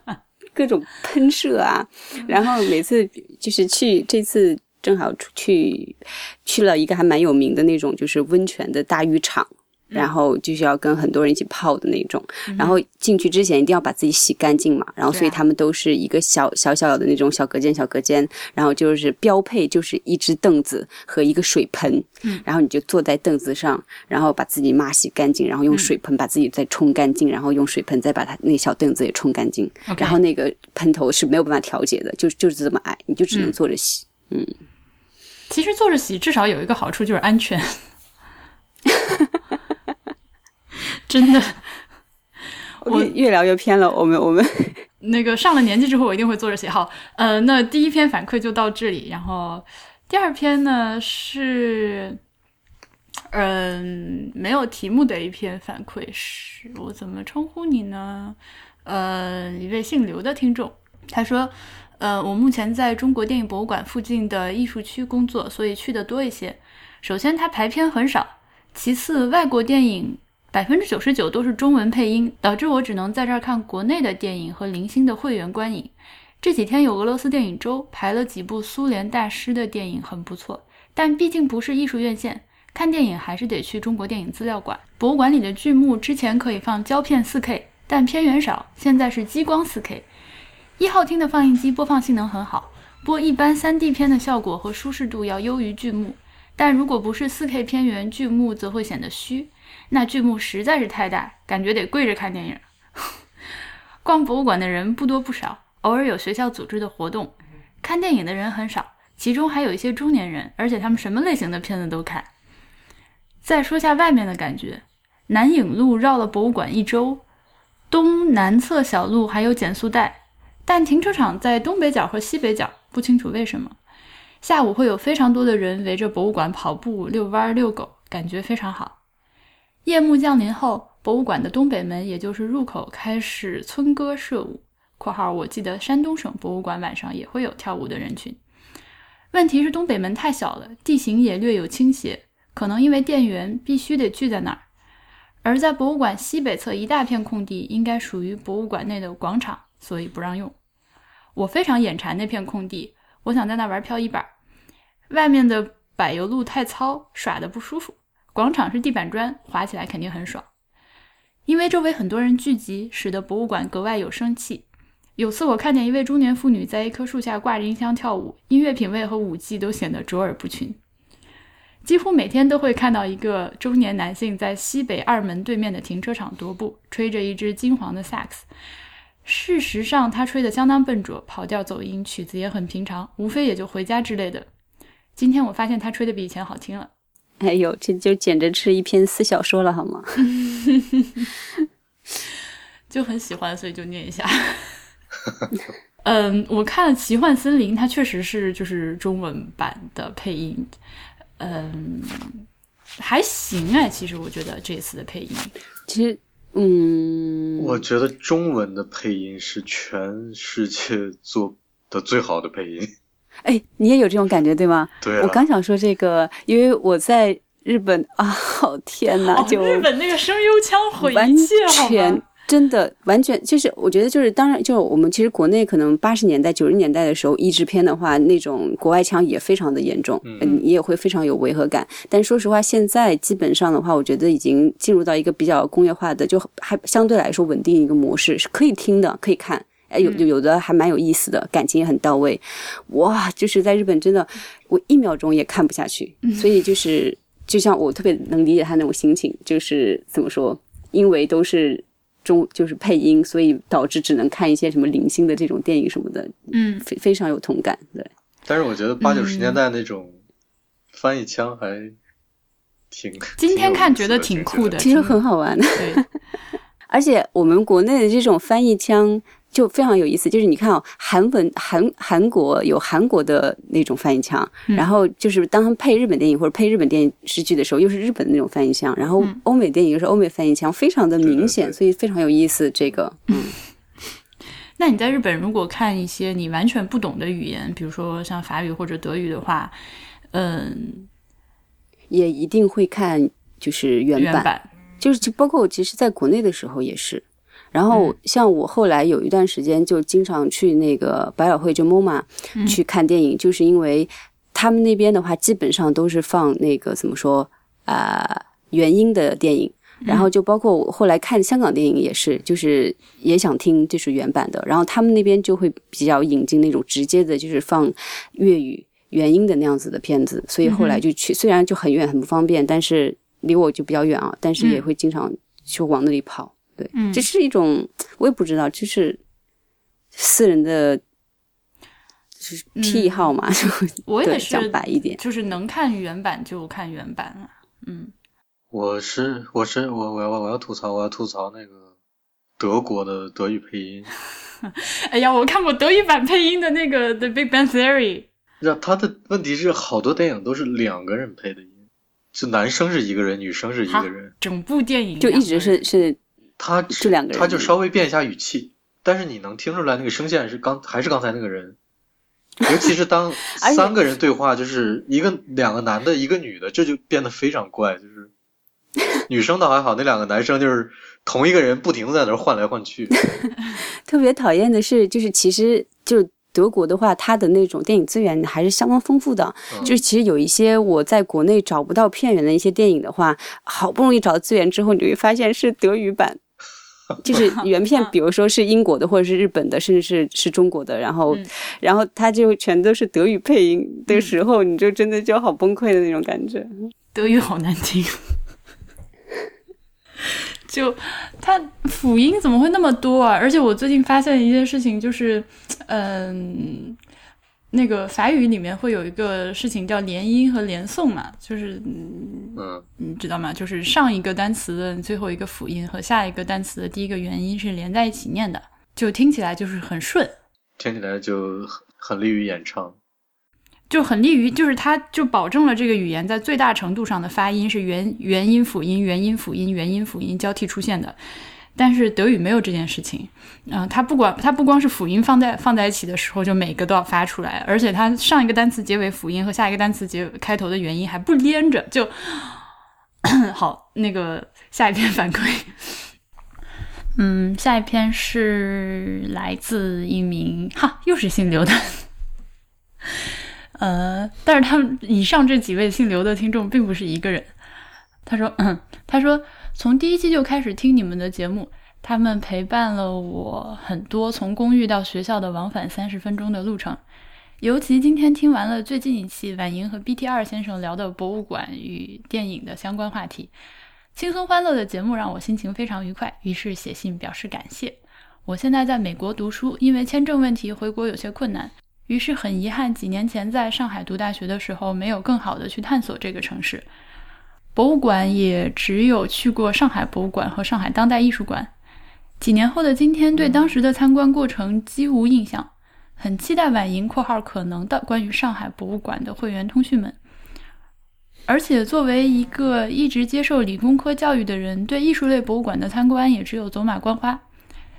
各种喷射啊，[laughs] 然后每次就是去这次正好出去去了一个还蛮有名的那种就是温泉的大浴场。然后就是要跟很多人一起泡的那种，然后进去之前一定要把自己洗干净嘛，然后所以他们都是一个小小小的那种小隔间小隔间，然后就是标配就是一只凳子和一个水盆，嗯。然后你就坐在凳子上，然后把自己抹洗干净，然后用水盆把自己再冲干净，然后用水盆再把它那小凳子也冲干净然后那个喷头是没有办法调节的，就就是这么矮，你就只能嗯。坐着洗。嗯。其实坐着洗至少有一个好处就是安全，[laughs] 真的。[laughs] 我越越聊越偏了，我们我们 [laughs] 那个上了年纪之后，我一定会坐着写。好，呃，那第一篇反馈就到这里，然后第二篇呢是，嗯，没有题目的一篇反馈是我怎么称呼你呢？呃，一位姓刘的听众，他说，呃，我目前在中国电影博物馆附近的艺术区工作，所以去的多一些。首先，它排片很少；其次，外国电影百分之九十九都是中文配音，导致我只能在这儿看国内的电影和零星的会员观影。这几天有俄罗斯电影周，排了几部苏联大师的电影，很不错。但毕竟不是艺术院线。看电影还是得去中国电影资料馆。博物馆里的剧目之前可以放胶片 4K，但片源少，现在是激光 4K。一号厅的放映机播放性能很好，播一般 3D 片的效果和舒适度要优于剧目。但如果不是 4K 片源，剧目则会显得虚。那剧目实在是太大，感觉得跪着看电影。[laughs] 逛博物馆的人不多不少，偶尔有学校组织的活动，看电影的人很少，其中还有一些中年人，而且他们什么类型的片子都看。再说下外面的感觉，南影路绕了博物馆一周，东南侧小路还有减速带，但停车场在东北角和西北角，不清楚为什么。下午会有非常多的人围着博物馆跑步、遛弯、遛狗，感觉非常好。夜幕降临后，博物馆的东北门，也就是入口，开始村歌社舞（括号我记得山东省博物馆晚上也会有跳舞的人群）。问题是东北门太小了，地形也略有倾斜。可能因为店员必须得聚在那儿，而在博物馆西北侧一大片空地应该属于博物馆内的广场，所以不让用。我非常眼馋那片空地，我想在那玩漂移板。外面的柏油路太糙，耍的不舒服。广场是地板砖，滑起来肯定很爽。因为周围很多人聚集，使得博物馆格外有生气。有次我看见一位中年妇女在一棵树下挂着音箱跳舞，音乐品味和舞技都显得卓尔不群。几乎每天都会看到一个中年男性在西北二门对面的停车场踱步，吹着一支金黄的萨克斯。事实上，他吹得相当笨拙，跑调走音，曲子也很平常，无非也就回家之类的。今天我发现他吹的比以前好听了。哎呦，这就简直是一篇私小说了，好吗？[laughs] 就很喜欢，所以就念一下。[laughs] 嗯，我看了《奇幻森林》，它确实是就是中文版的配音。嗯，还行哎，其实我觉得这次的配音，其实，嗯，我觉得中文的配音是全世界做的最好的配音。哎，你也有这种感觉对吗？对，我刚想说这个，因为我在日本啊，好天哪，就日本那个声优腔毁一切，好吗？真的完全就是，我觉得就是，当然，就我们其实国内可能八十年代、九十年代的时候，译制片的话，那种国外腔也非常的严重，嗯，你也会非常有违和感。但说实话，现在基本上的话，我觉得已经进入到一个比较工业化的，就还相对来说稳定一个模式，是可以听的，可以看，哎，有有的还蛮有意思的，感情也很到位。哇，就是在日本真的，我一秒钟也看不下去。所以就是，就像我特别能理解他那种心情，就是怎么说，因为都是。中就是配音，所以导致只能看一些什么零星的这种电影什么的，嗯，非非常有同感，对。但是我觉得八九十年代那种翻译腔还挺，今天看觉得挺酷的，其实很好玩的，对。[laughs] 而且我们国内的这种翻译腔。就非常有意思，就是你看哦，韩文韩韩国有韩国的那种翻译腔，然后就是当他们配日本电影或者配日本电视剧的时候，又是日本的那种翻译腔，然后欧美电影又是欧美翻译腔，非常的明显，所以非常有意思。这个，嗯，那你在日本如果看一些你完全不懂的语言，比如说像法语或者德语的话，嗯，也一定会看就是原版，就是就包括其实在国内的时候也是。然后像我后来有一段时间就经常去那个百老汇就 MoMA 去看电影，就是因为他们那边的话基本上都是放那个怎么说啊原音的电影，然后就包括我后来看香港电影也是，就是也想听就是原版的，然后他们那边就会比较引进那种直接的就是放粤语原音的那样子的片子，所以后来就去，虽然就很远很不方便，但是离我就比较远啊，但是也会经常就往那里跑。对，这是一种我也不知道，就是私人的，就是癖好嘛。[laughs] 我也是讲白一点，就是能看原版就看原版啊。嗯，我是我是我我要我要吐槽我要吐槽那个德国的德语配音。[laughs] 哎呀，我看过德语版配音的那个《The Big Bang Theory》。那他的问题是，好多电影都是两个人配的音。就男生是一个人，女生是一个人，整部电影就一直是是他这两个人他就稍微变一下语气，但是你能听出来那个声线是刚还是刚才那个人。尤其是当 [laughs] 三个人对话，就是一个两个男的，一个女的，这就变得非常怪。就是 [laughs] 女生倒还好，那两个男生就是同一个人不停的在那换来换去。[laughs] 特别讨厌的是，就是其实就是德国的话，它的那种电影资源还是相当丰富的。嗯就是其实有一些我在国内找不到片源的一些电影的话，好不容易找到资源之后，你就会发现是德语版。[laughs] 就是原片，比如说是英国的，或者是日本的，甚至是是中国的，然后，嗯然后它就全都是德语配音的时候，你就真的就好崩溃的那种感觉。德语好难听，[laughs] 就它辅音怎么会那么多啊？而且我最近发现一件事情，就是，嗯，那个法语里面会有一个事情叫连音和连诵嘛，就是嗯嗯你知道吗？就是上一个单词的最后一个辅音和下一个单词的第一个元音是连在一起念的，就听起来就是很顺。听起来就很很利于演唱。就很利于，就是它就保证了这个语言在最大程度上的发音是元元音辅音、元音辅音、元音辅音交替出现的。但是德语没有这件事情，嗯、它不管它不光是辅音放在放在一起的时候，就每个都要发出来，而且它上一个单词结尾辅音和下一个单词结开头的元音还不连着，就好。那个下一篇反馈，嗯，下一篇是来自一名哈，又是姓刘的。呃，但是他们以上这几位姓刘的听众并不是一个人。他说，嗯，他说从第一期就开始听你们的节目，他们陪伴了我很多从公寓到学校的往返三十分钟的路程。尤其今天听完了最近一期婉莹和 BT 二先生聊的博物馆与电影的相关话题，轻松欢乐的节目让我心情非常愉快，于是写信表示感谢。我现在在美国读书，因为签证问题回国有些困难，于是很遗憾，几年前在上海读大学的时候，没有更好的去探索这个城市。博物馆也只有去过上海博物馆和上海当代艺术馆。几年后的今天，对当时的参观过程几无印象，很期待婉莹（括号可能的关于上海博物馆的会员通讯们）。而且，作为一个一直接受理工科教育的人，对艺术类博物馆的参观也只有走马观花。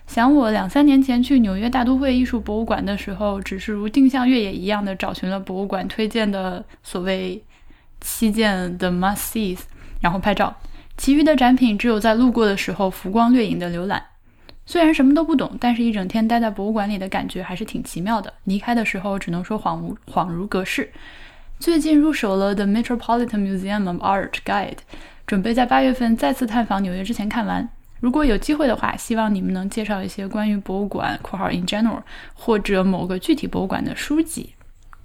想我两三年前去纽约大都会艺术博物馆的时候，只是如定向越野一样的找寻了博物馆推荐的所谓七件的 must sees，然后拍照。其余的展品只有在路过的时候浮光掠影的浏览。虽然什么都不懂，但是一整天待在博物馆里的感觉还是挺奇妙的。离开的时候只能说恍如恍如隔世。最近入手了 The Metropolitan Museum of Art Guide，准备在八月份再次探访纽约之前看完。如果有机会的话，希望你们能介绍一些关于博物馆（括号 in general） 或者某个具体博物馆的书籍。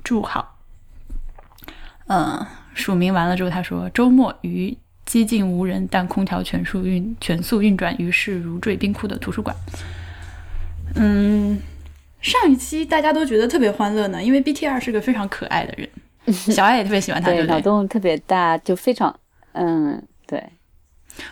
祝好。嗯，署名完了之后，他说周末于几近无人，但空调全速运全速运转，于是如坠冰窟的图书馆。嗯，上一期大家都觉得特别欢乐呢，因为 BTR 是个非常可爱的人，[laughs] 小爱也特别喜欢他，对对，脑？洞特别大，就非常，嗯，对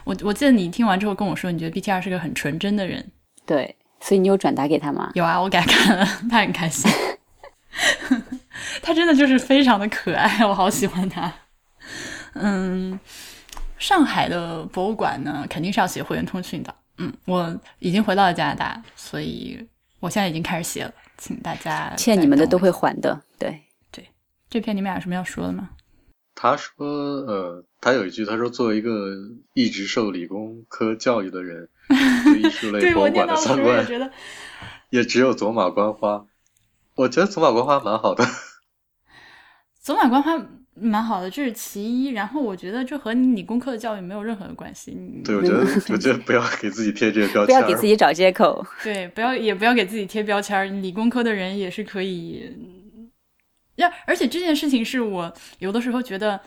我我记得你听完之后跟我说，你觉得 BTR 是个很纯真的人。对，所以你有转达给他吗？有啊，我给他看了，他很开心。[laughs] 他真的就是非常的可爱，[laughs] 我好喜欢他。嗯，上海的博物馆呢，肯定是要写会员通讯的。嗯，我已经回到了加拿大，所以我现在已经开始写了，请大家欠你们的都会还的，对对。这篇你们俩有什么要说的吗？他说，呃，他有一句，他说，作为一个一直受理工科教育的人，对艺术类博物馆的参观也觉得，也只有走马观花。我觉得走马观花蛮好的。走马观花蛮好的，这是其一。然后我觉得这和你理工科的教育没有任何的关系。对，我觉得，我觉得不要给自己贴这个标签。不要给自己找借口。对，不要也不要给自己贴标签。理工科的人也是可以，要而且这件事情是我有的时候觉得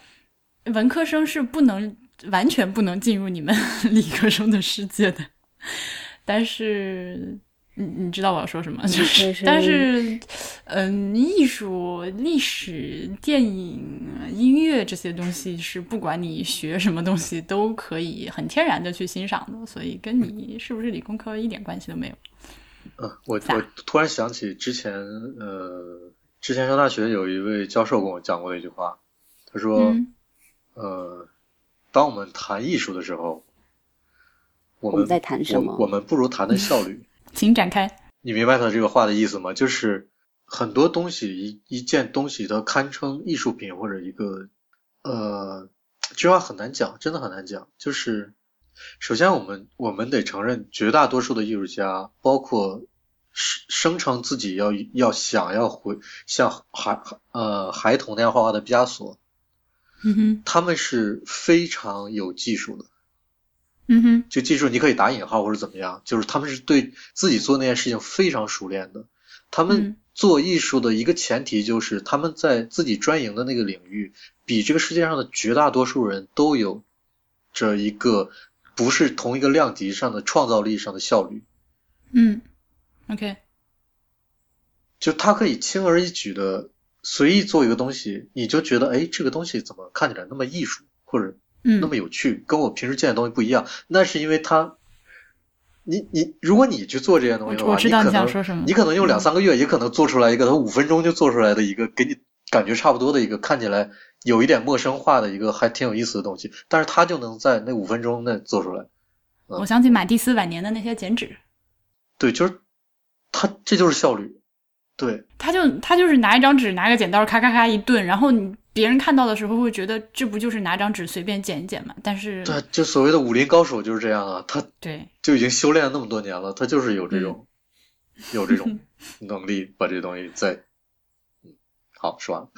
文科生是不能完全不能进入你们 [laughs] 理科生的世界的，但是。你你知道我要说什么？就是，是但是，嗯，艺术、历史、电影、音乐这些东西是不管你学什么东西都可以很天然的去欣赏的，所以跟你是不是理工科一点关系都没有。嗯，我我突然想起之前，呃，之前上大学有一位教授跟我讲过的一句话，他说，嗯呃，当我们谈艺术的时候，我们我们在谈什么我？我们不如谈的效率。请展开。你明白他这个话的意思吗？就是很多东西，一一件东西，它堪称艺术品或者一个，呃，这句话很难讲，真的很难讲。就是首先，我们我们得承认，绝大多数的艺术家，包括声声称自己要要想要回像孩呃孩童那样画画的毕加索，嗯哼，他们是非常有技术的。嗯哼，就记住你可以打引号或者怎么样，就是他们是对自己做那件事情非常熟练的。他嗯们做艺术的一个前提就是他们在自己专营的那个领域，比这个世界上的绝大多数人都有着一个不是同一个量级上的创造力上的效率。嗯，OK，就他可以轻而易举的随意做一个东西，你就觉得哎，这个东西怎么看起来那么艺术，或者嗯那么有趣，跟我平时见的东西不一样。那是因为他，你你，如果你去做这些东西的话，我知道你你可能想说什么你可能用两三个月，也可能做出来一个他五分钟就做出来的一个给你感觉差不多的一个看起来有一点陌生化的一个还挺有意思的东西，但是他就能在那五分钟内做出来。我想起马蒂斯晚年的那些剪纸，对，就是他这就是效率。对，他就他就是拿一张纸，拿个剪刀，咔咔咔一顿，然后你别人看到的时候会觉得这不就是拿张纸随便剪一剪嘛？但是对，就所谓的武林高手就是这样啊，他对，就已经修炼了那么多年了，他就是有这种、[laughs] 有这嗯种 [laughs] 能力把这东西在，嗯，好，说完了，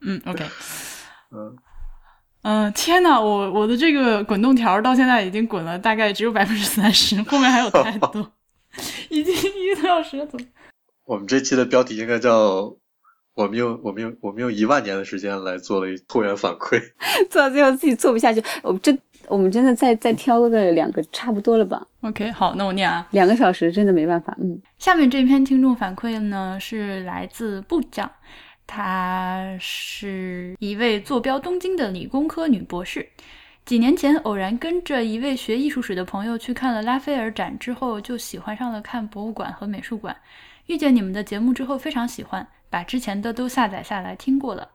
嗯，OK，[laughs] 嗯，嗯、天呐，我我的这个滚动条到现在已经滚了大概只有百分之三十，后面还有太多，已经一个多小时了，怎么？我们这期的标题应该叫。我们用我们用我们用一万年的时间来做了一后援反馈，[laughs] 做到最后自己做不下去，我们真我们真的再再挑个两个差不多了吧？OK，好，那我念啊。两个小时真的没办法，嗯，下面这篇听众反馈呢是来自部长，她是一位坐标东京的理工科女博士。几年前偶然跟着一位学艺术史的朋友去看了拉斐尔展之后，就喜欢上了看博物馆和美术馆。遇见你们的节目之后非常喜欢，把之前的都下载下来听过了。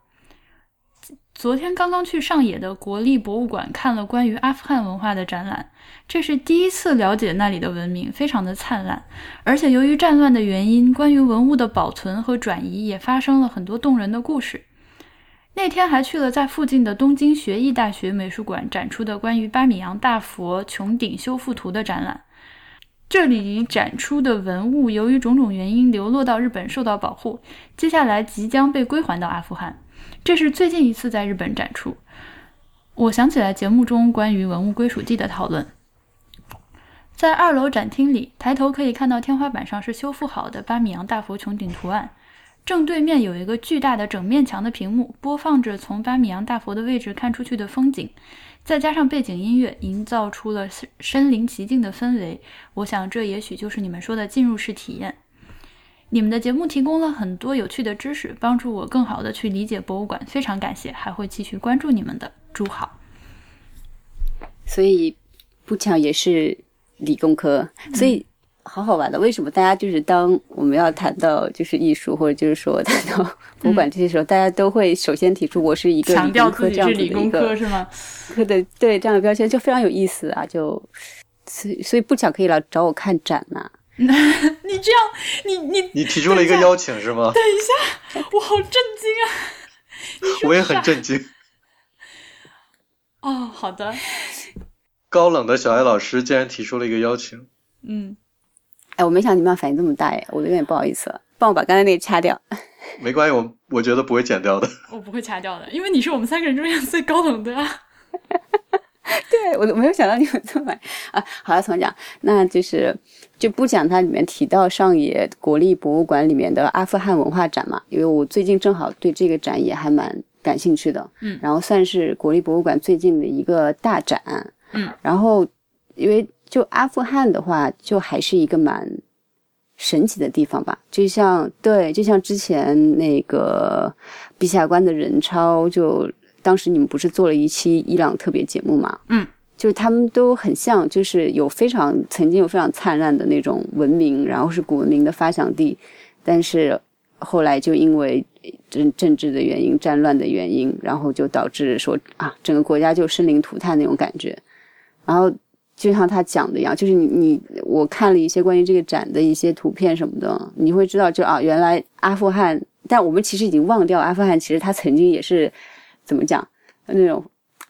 昨天刚刚去上野的国立博物馆看了关于阿富汗文化的展览，这是第一次了解那里的文明，非常的灿烂。而且由于战乱的原因，关于文物的保存和转移也发生了很多动人的故事。那天还去了在附近的东京学艺大学美术馆展出的关于巴米扬大佛穹顶修复图的展览。这里展出的文物由于种种原因流落到日本受到保护，接下来即将被归还到阿富汗。这是最近一次在日本展出。我想起来节目中关于文物归属地的讨论。在二楼展厅里，抬头可以看到天花板上是修复好的巴米扬大佛穹顶图案，正对面有一个巨大的整面墙的屏幕，播放着从巴米扬大佛的位置看出去的风景，再加上背景音乐，营造出了身临其境的氛围。我想这也许就是你们说的进入式体验。你们的节目提供了很多有趣的知识，帮助我更好的去理解博物馆，非常感谢，还会继续关注你们的。祝好。所以不巧也是理工科，所以好好玩的。为什么大家就是当我们要谈到就是艺术，或者就是说谈到博物馆这些时候，大家都会首先提出我是一个强调理工科自己是理这样子的一个工科是吗？科的对这样的标签，就非常有意思啊！就所以所以不巧可以来找我看展呐、[laughs] 你这样，你你你提出了一个邀请是吗？等一下，我好震惊啊！[laughs] 我也很震惊。哦，好的，高冷的小艾老师竟然提出了一个邀请，嗯，哎，我没想到你们反应这么大哎，我有点不好意思了，帮我把刚才那个掐掉。[laughs] 没关系，我我觉得不会剪掉的。[laughs] 我不会掐掉的，因为你是我们三个人中间最高冷的啊。[laughs] 对我都没有想到你们这么买啊！好了，重讲，那就是就不讲它里面提到上野国立博物馆里面的阿富汗文化展嘛，因为我最近正好对这个展也还蛮感兴趣的，嗯然后算是国立博物馆最近的一个大展，嗯，然后因为就阿富汗的话，就还是一个蛮神奇的地方吧，就像对，就像之前那个陛下关的人超就。当时你们不是做了一期伊朗特别节目嘛？嗯，就是他们都很像，就是有非常曾经有非常灿烂的那种文明，然后是古文明的发祥地，但是后来就因为政政治的原因、战乱的原因，然后就导致说啊，整个国家就生灵涂炭那种感觉。然后就像他讲的一样，就是你你我看了一些关于这个展的一些图片什么的，你会知道，就啊，原来阿富汗，但我们其实已经忘掉阿富汗，其实它曾经也是怎么讲那种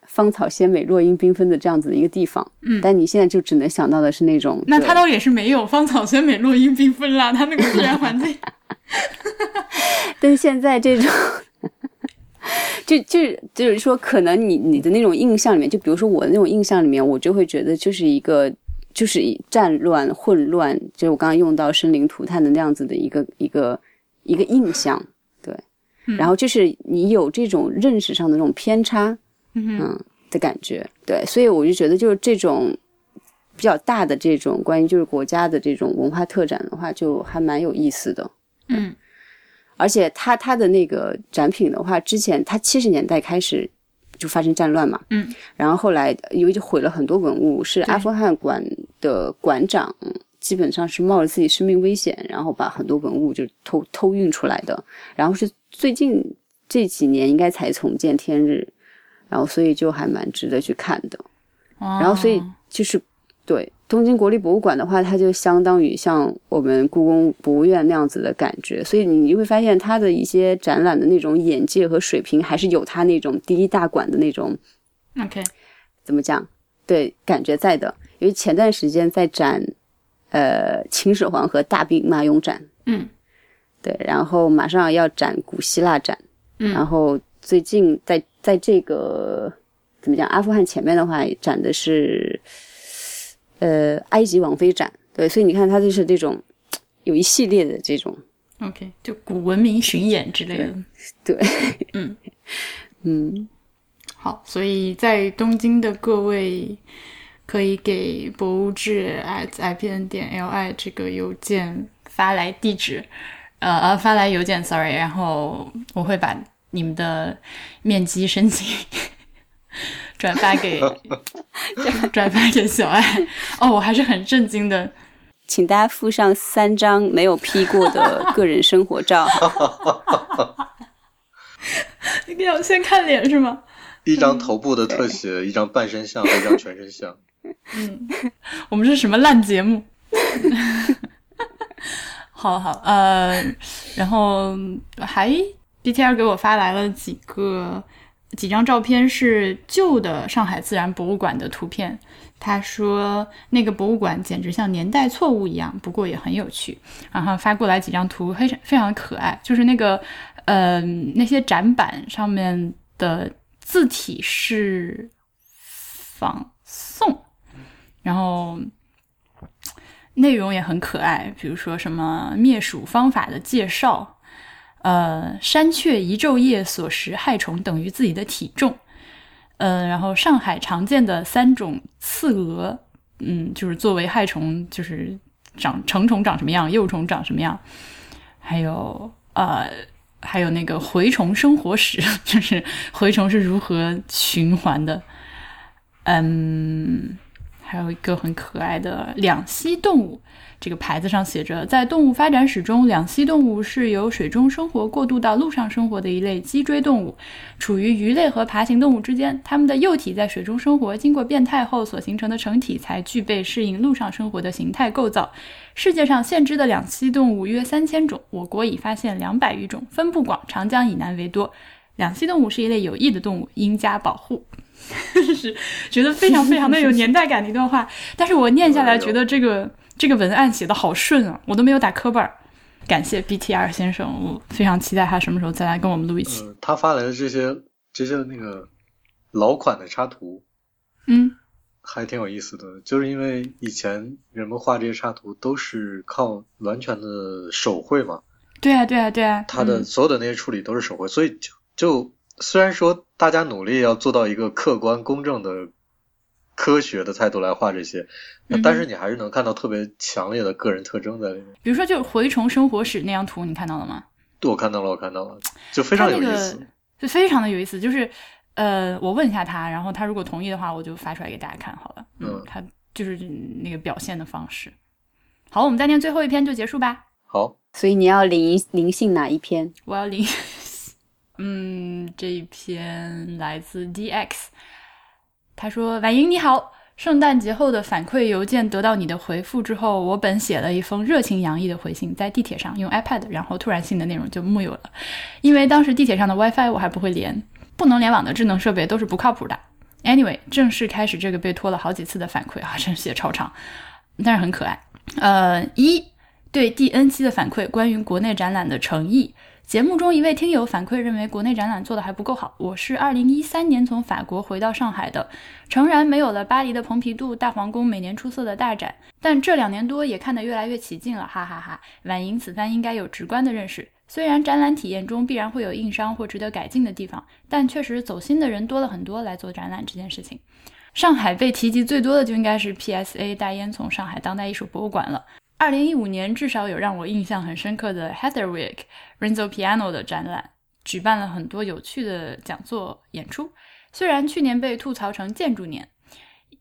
芳草鲜美、落英缤纷的这样子的一个地方。嗯但你现在就只能想到的是那种，那它倒也是没有芳草鲜美、落英缤纷啦，它那个自然环境。[laughs] 但是现在这种，[laughs] 就就就是说，可能你你的那种印象里面，就比如说我的那种印象里面，我就会觉得就是一个就是以战乱混乱，就是我刚刚用到生灵涂炭的那样子的一个一个一个印象，对。然后就是你有这种认识上的那种偏差，嗯嗯的感觉，对，所以我就觉得就是这种比较大的这种关于就是国家的这种文化特展的话，就还蛮有意思的。嗯而且他他的那个展品的话，之前他七十年代开始就发生战乱嘛，嗯，然后后来由于就毁了很多文物，是阿富汗馆的馆长基本上是冒着自己生命危险，然后把很多文物就偷偷运出来的，然后是最近这几年应该才重见天日，然后所以就还蛮值得去看的。然然后所以就是对东京国立博物馆的话，它就相当于像我们故宫博物院那样子的感觉，所以你就会发现它的一些展览的那种眼界和水平，还是有它那种第一大馆的那种 OK，怎么讲？对，感觉在的。因为前段时间在展，呃，秦始皇和大兵马俑展，嗯对，然后马上要展古希腊展，嗯然后最近在在这个怎么讲，阿富汗前面的话展的是，呃，埃及王妃展，对，所以你看它就是这种有一系列的这种，OK，就古文明巡演之类的。对，[laughs] 嗯嗯，好，所以在东京的各位可以给博物志 at ipn 点 li 这个邮件发来地址，呃呃发来邮件，sorry，然后我会把你们的面积申请转发给 [laughs] 转发给小爱。哦，我还是很震惊的，请大家附上三张没有 P 过的个人生活照，[laughs] 一定要先看脸是吗？一张头部的特写，一张半身像，和一张全身像。嗯我们是什么烂节目？[laughs] 好好，呃，然后还 BTR 给我发来了几个几张照片，是旧的上海自然博物馆的图片。他说那个博物馆简直像年代错误一样，不过也很有趣。然后发过来几张图，非常非常可爱，就是那个呃那些展板上面的字体是仿宋。然后内容也很可爱，比如说什么灭鼠方法的介绍，呃，山雀一昼夜所食害虫等于自己的体重，呃，然后上海常见的三种刺蛾，嗯，就是作为害虫，就是长成虫长什么样，幼虫长什么样，还有呃。还有那个蛔虫生活史，[laughs] 就是蛔虫是如何循环的，嗯，还有一个很可爱的两栖动物，这个牌子上写着，在动物发展史中，两栖动物是由水中生活过渡到陆上生活的一类脊椎动物，处于鱼类和爬行动物之间。它们的幼体在水中生活，经过变态后所形成的成体才具备适应陆上生活的形态构造。世界上现知的两栖动物约三千种，我国已发现两百余种，分布广，长江以南为多。两栖动物是一类有益的动物，应加保护。就 [laughs] 是觉得非常非常的有年代感的一段话，但是我念下来觉得这个这个文案写的好顺啊，我都没有打磕巴儿。感谢 BTR 先生，我非常期待他什么时候再来跟我们录一期。呃，他发来的这些这些那个老款的插图嗯还挺有意思的，就是因为以前人们画这些插图都是靠完全的手绘嘛，对啊对啊对啊，他的嗯所有的那些处理都是手绘，所以就就虽然说大家努力要做到一个客观公正的科学的态度来画这些，但是你还是能看到特别强烈的个人特征在里面。比如说就是蛔虫生活史那张图，你看到了吗？对我看到了，我看到了，就非常有意思。就非常的有意思，就是呃，我问一下他，然后他如果同意的话，我就发出来给大家看好了。嗯他就是那个表现的方式。好，我们再念最后一篇就结束吧。好，所以你要灵灵性哪一篇？我要灵，[laughs] 嗯，这一篇来自 DX，他说：“婉莹你好，圣诞节后的反馈邮件得到你的回复之后，我本写了一封热情洋溢的回信，在地铁上用 iPad，然后突然信的内容就木有了，因为当时地铁上的 WiFi 我还不会连，不能联网的智能设备都是不靠谱的。Anyway，正式开始这个被拖了好几次的反馈啊，真是写超长，但是很可爱。呃，一。”对 D N 期的反馈，关于国内展览的诚意。节目中一位听友反馈认为国内展览做的还不够好。我是二零一三年从法国回到上海的，诚然没有了巴黎的蓬皮杜、大皇宫每年出色的大展，但这两年多也看得越来越起劲了，哈哈哈。婉莹此番应该有直观的认识。虽然展览体验中必然会有硬伤或值得改进的地方，但确实走心的人多了很多来做展览这件事情。上海被提及最多的就应该是 P S A 大烟囱上海当代艺术博物馆了。二零一五年，至少有让我印象很深刻的 Heatherwick Renzo Piano 的展览，举办了很多有趣的讲座演出。虽然去年被吐槽成建筑年，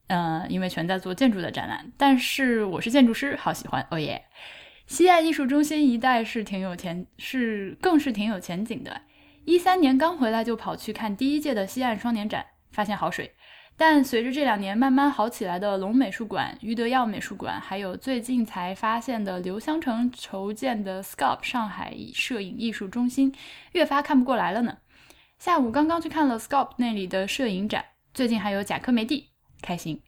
呃，因为全在做建筑的展览，但是我是建筑师，好喜欢。哦耶！西岸艺术中心一带是挺有前，是更是挺有前景的。一三年刚回来就跑去看第一届的西岸双年展，发现好水。但随着这两年慢慢好起来的龙美术馆、余德耀美术馆，还有最近才发现的刘香成筹建的 SCOP 上海摄影艺术中心，越发看不过来了呢。下午刚刚去看了 SCOP 那里的摄影展，最近还有贾科梅蒂，开心。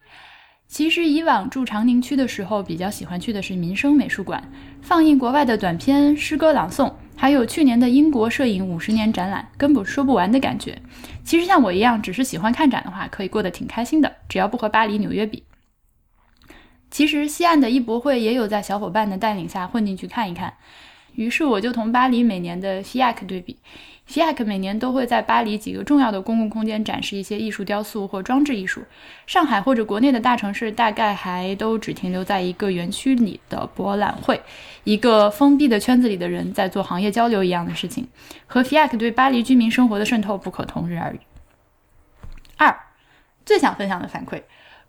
其实以往住长宁区的时候，比较喜欢去的是民生美术馆，放映国外的短片、诗歌朗诵。还有去年的英国摄影五十年展览，根本说不完的感觉。其实像我一样只是喜欢看展的话，可以过得挺开心的，只要不和巴黎、纽约比。其实西岸的艺博会也有在小伙伴的带领下混进去看一看，于是我就同巴黎每年的 FIAC 对比。FIAC 每年都会在巴黎几个重要的公共空间展示一些艺术雕塑或装置艺术。上海或者国内的大城市大概还都只停留在一个园区里的博览会，一个封闭的圈子里的人在做行业交流一样的事情，和 FIAC 对巴黎居民生活的渗透不可同日而语。二，最想分享的反馈，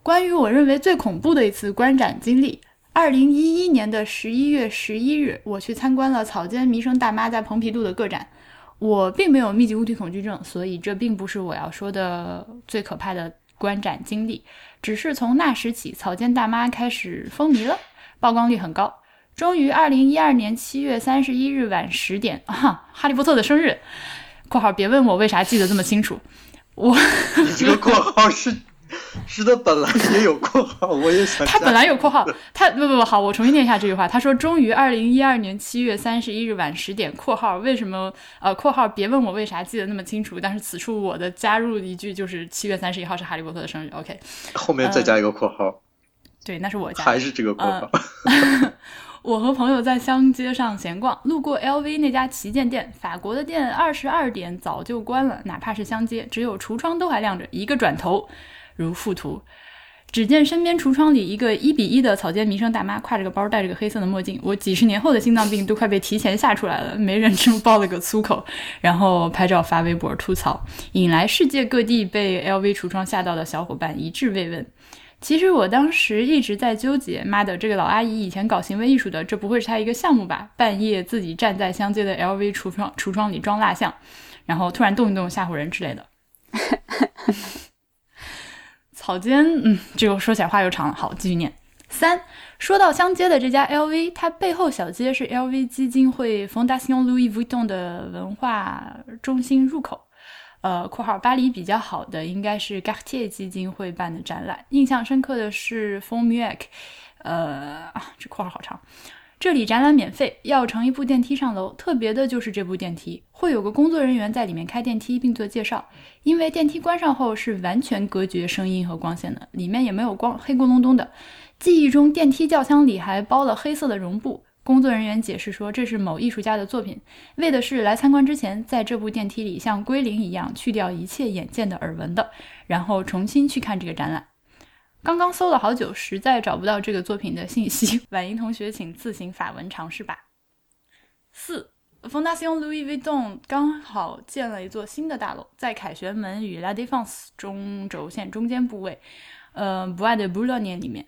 关于我认为最恐怖的一次观展经历。二零一一年的十一月十一日，我去参观了草间弥生大妈在蓬皮杜的个展。我并没有密集物体恐惧症，所以这并不是我要说的最可怕的观展经历。只是从那时起，草间大妈开始风靡了，曝光率很高。终于，二零一二年七月三十一日晚十点，哈，哈利波特的生日（括号别问我为啥记得这么清楚），我你这个括号是。[laughs] 是他，本来也有括号，我也想。他本来有括号，他不不不好，我重新念一下这句话。他说：“终于，二零一二年七月三十一日晚十点，括号为什么？呃，括号别问我为啥记得那么清楚，但是此处我的加入一句就是七月三十一号是哈利波特的生日。OK，后面再加一个括号。对，那是我家。还是这个括号。[laughs] 我和朋友在乡街上闲逛，路过 LV 那家旗舰店，法国的店二十二点早就关了，哪怕是香街，只有橱窗都还亮着。一个转头。如附图，只见身边橱窗里一个一比一的草间弥生大妈，挎着个包，戴着个黑色的墨镜。我几十年后的心脏病都快被提前吓出来了，没忍住爆了个粗口，然后拍照发微博吐槽，引来世界各地被 LV 橱窗吓到的小伙伴一致慰问。其实我当时一直在纠结，妈的，这个老阿姨以前搞行为艺术的，这不会是她一个项目吧？半夜自己站在相接的 LV 橱窗橱窗里装蜡像，然后突然动一动吓唬人之类的。[laughs] 好，今天，嗯，这个说起来话又长了。好，继续念。三，说到相接的这家 LV，它背后小街是 LV 基金会 Fondation Louis Vuitton 的文化中心入口。呃，括号巴黎比较好的应该是 Gartier 基金会办的展览。印象深刻的是 f o r m u e c 呃，这括号好长。这里展览免费，要乘一部电梯上楼。特别的就是这部电梯会有个工作人员在里面开电梯并做介绍。因为电梯关上后是完全隔绝声音和光线的，里面也没有光，黑咕隆咚的。记忆中电梯轿厢里还包了黑色的绒布。工作人员解释说这是某艺术家的作品，为的是来参观之前在这部电梯里像归零一样去掉一切眼见的耳闻的，然后重新去看这个展览。刚刚搜了好久，实在找不到这个作品的信息。[laughs] 婉莹同学，请自行法文尝试吧。四，Fondation Louis Vuitton 刚好建了一座新的大楼，在凯旋门与 La Défense 中轴线中间部位，呃，不爱的 Boulogne 里面。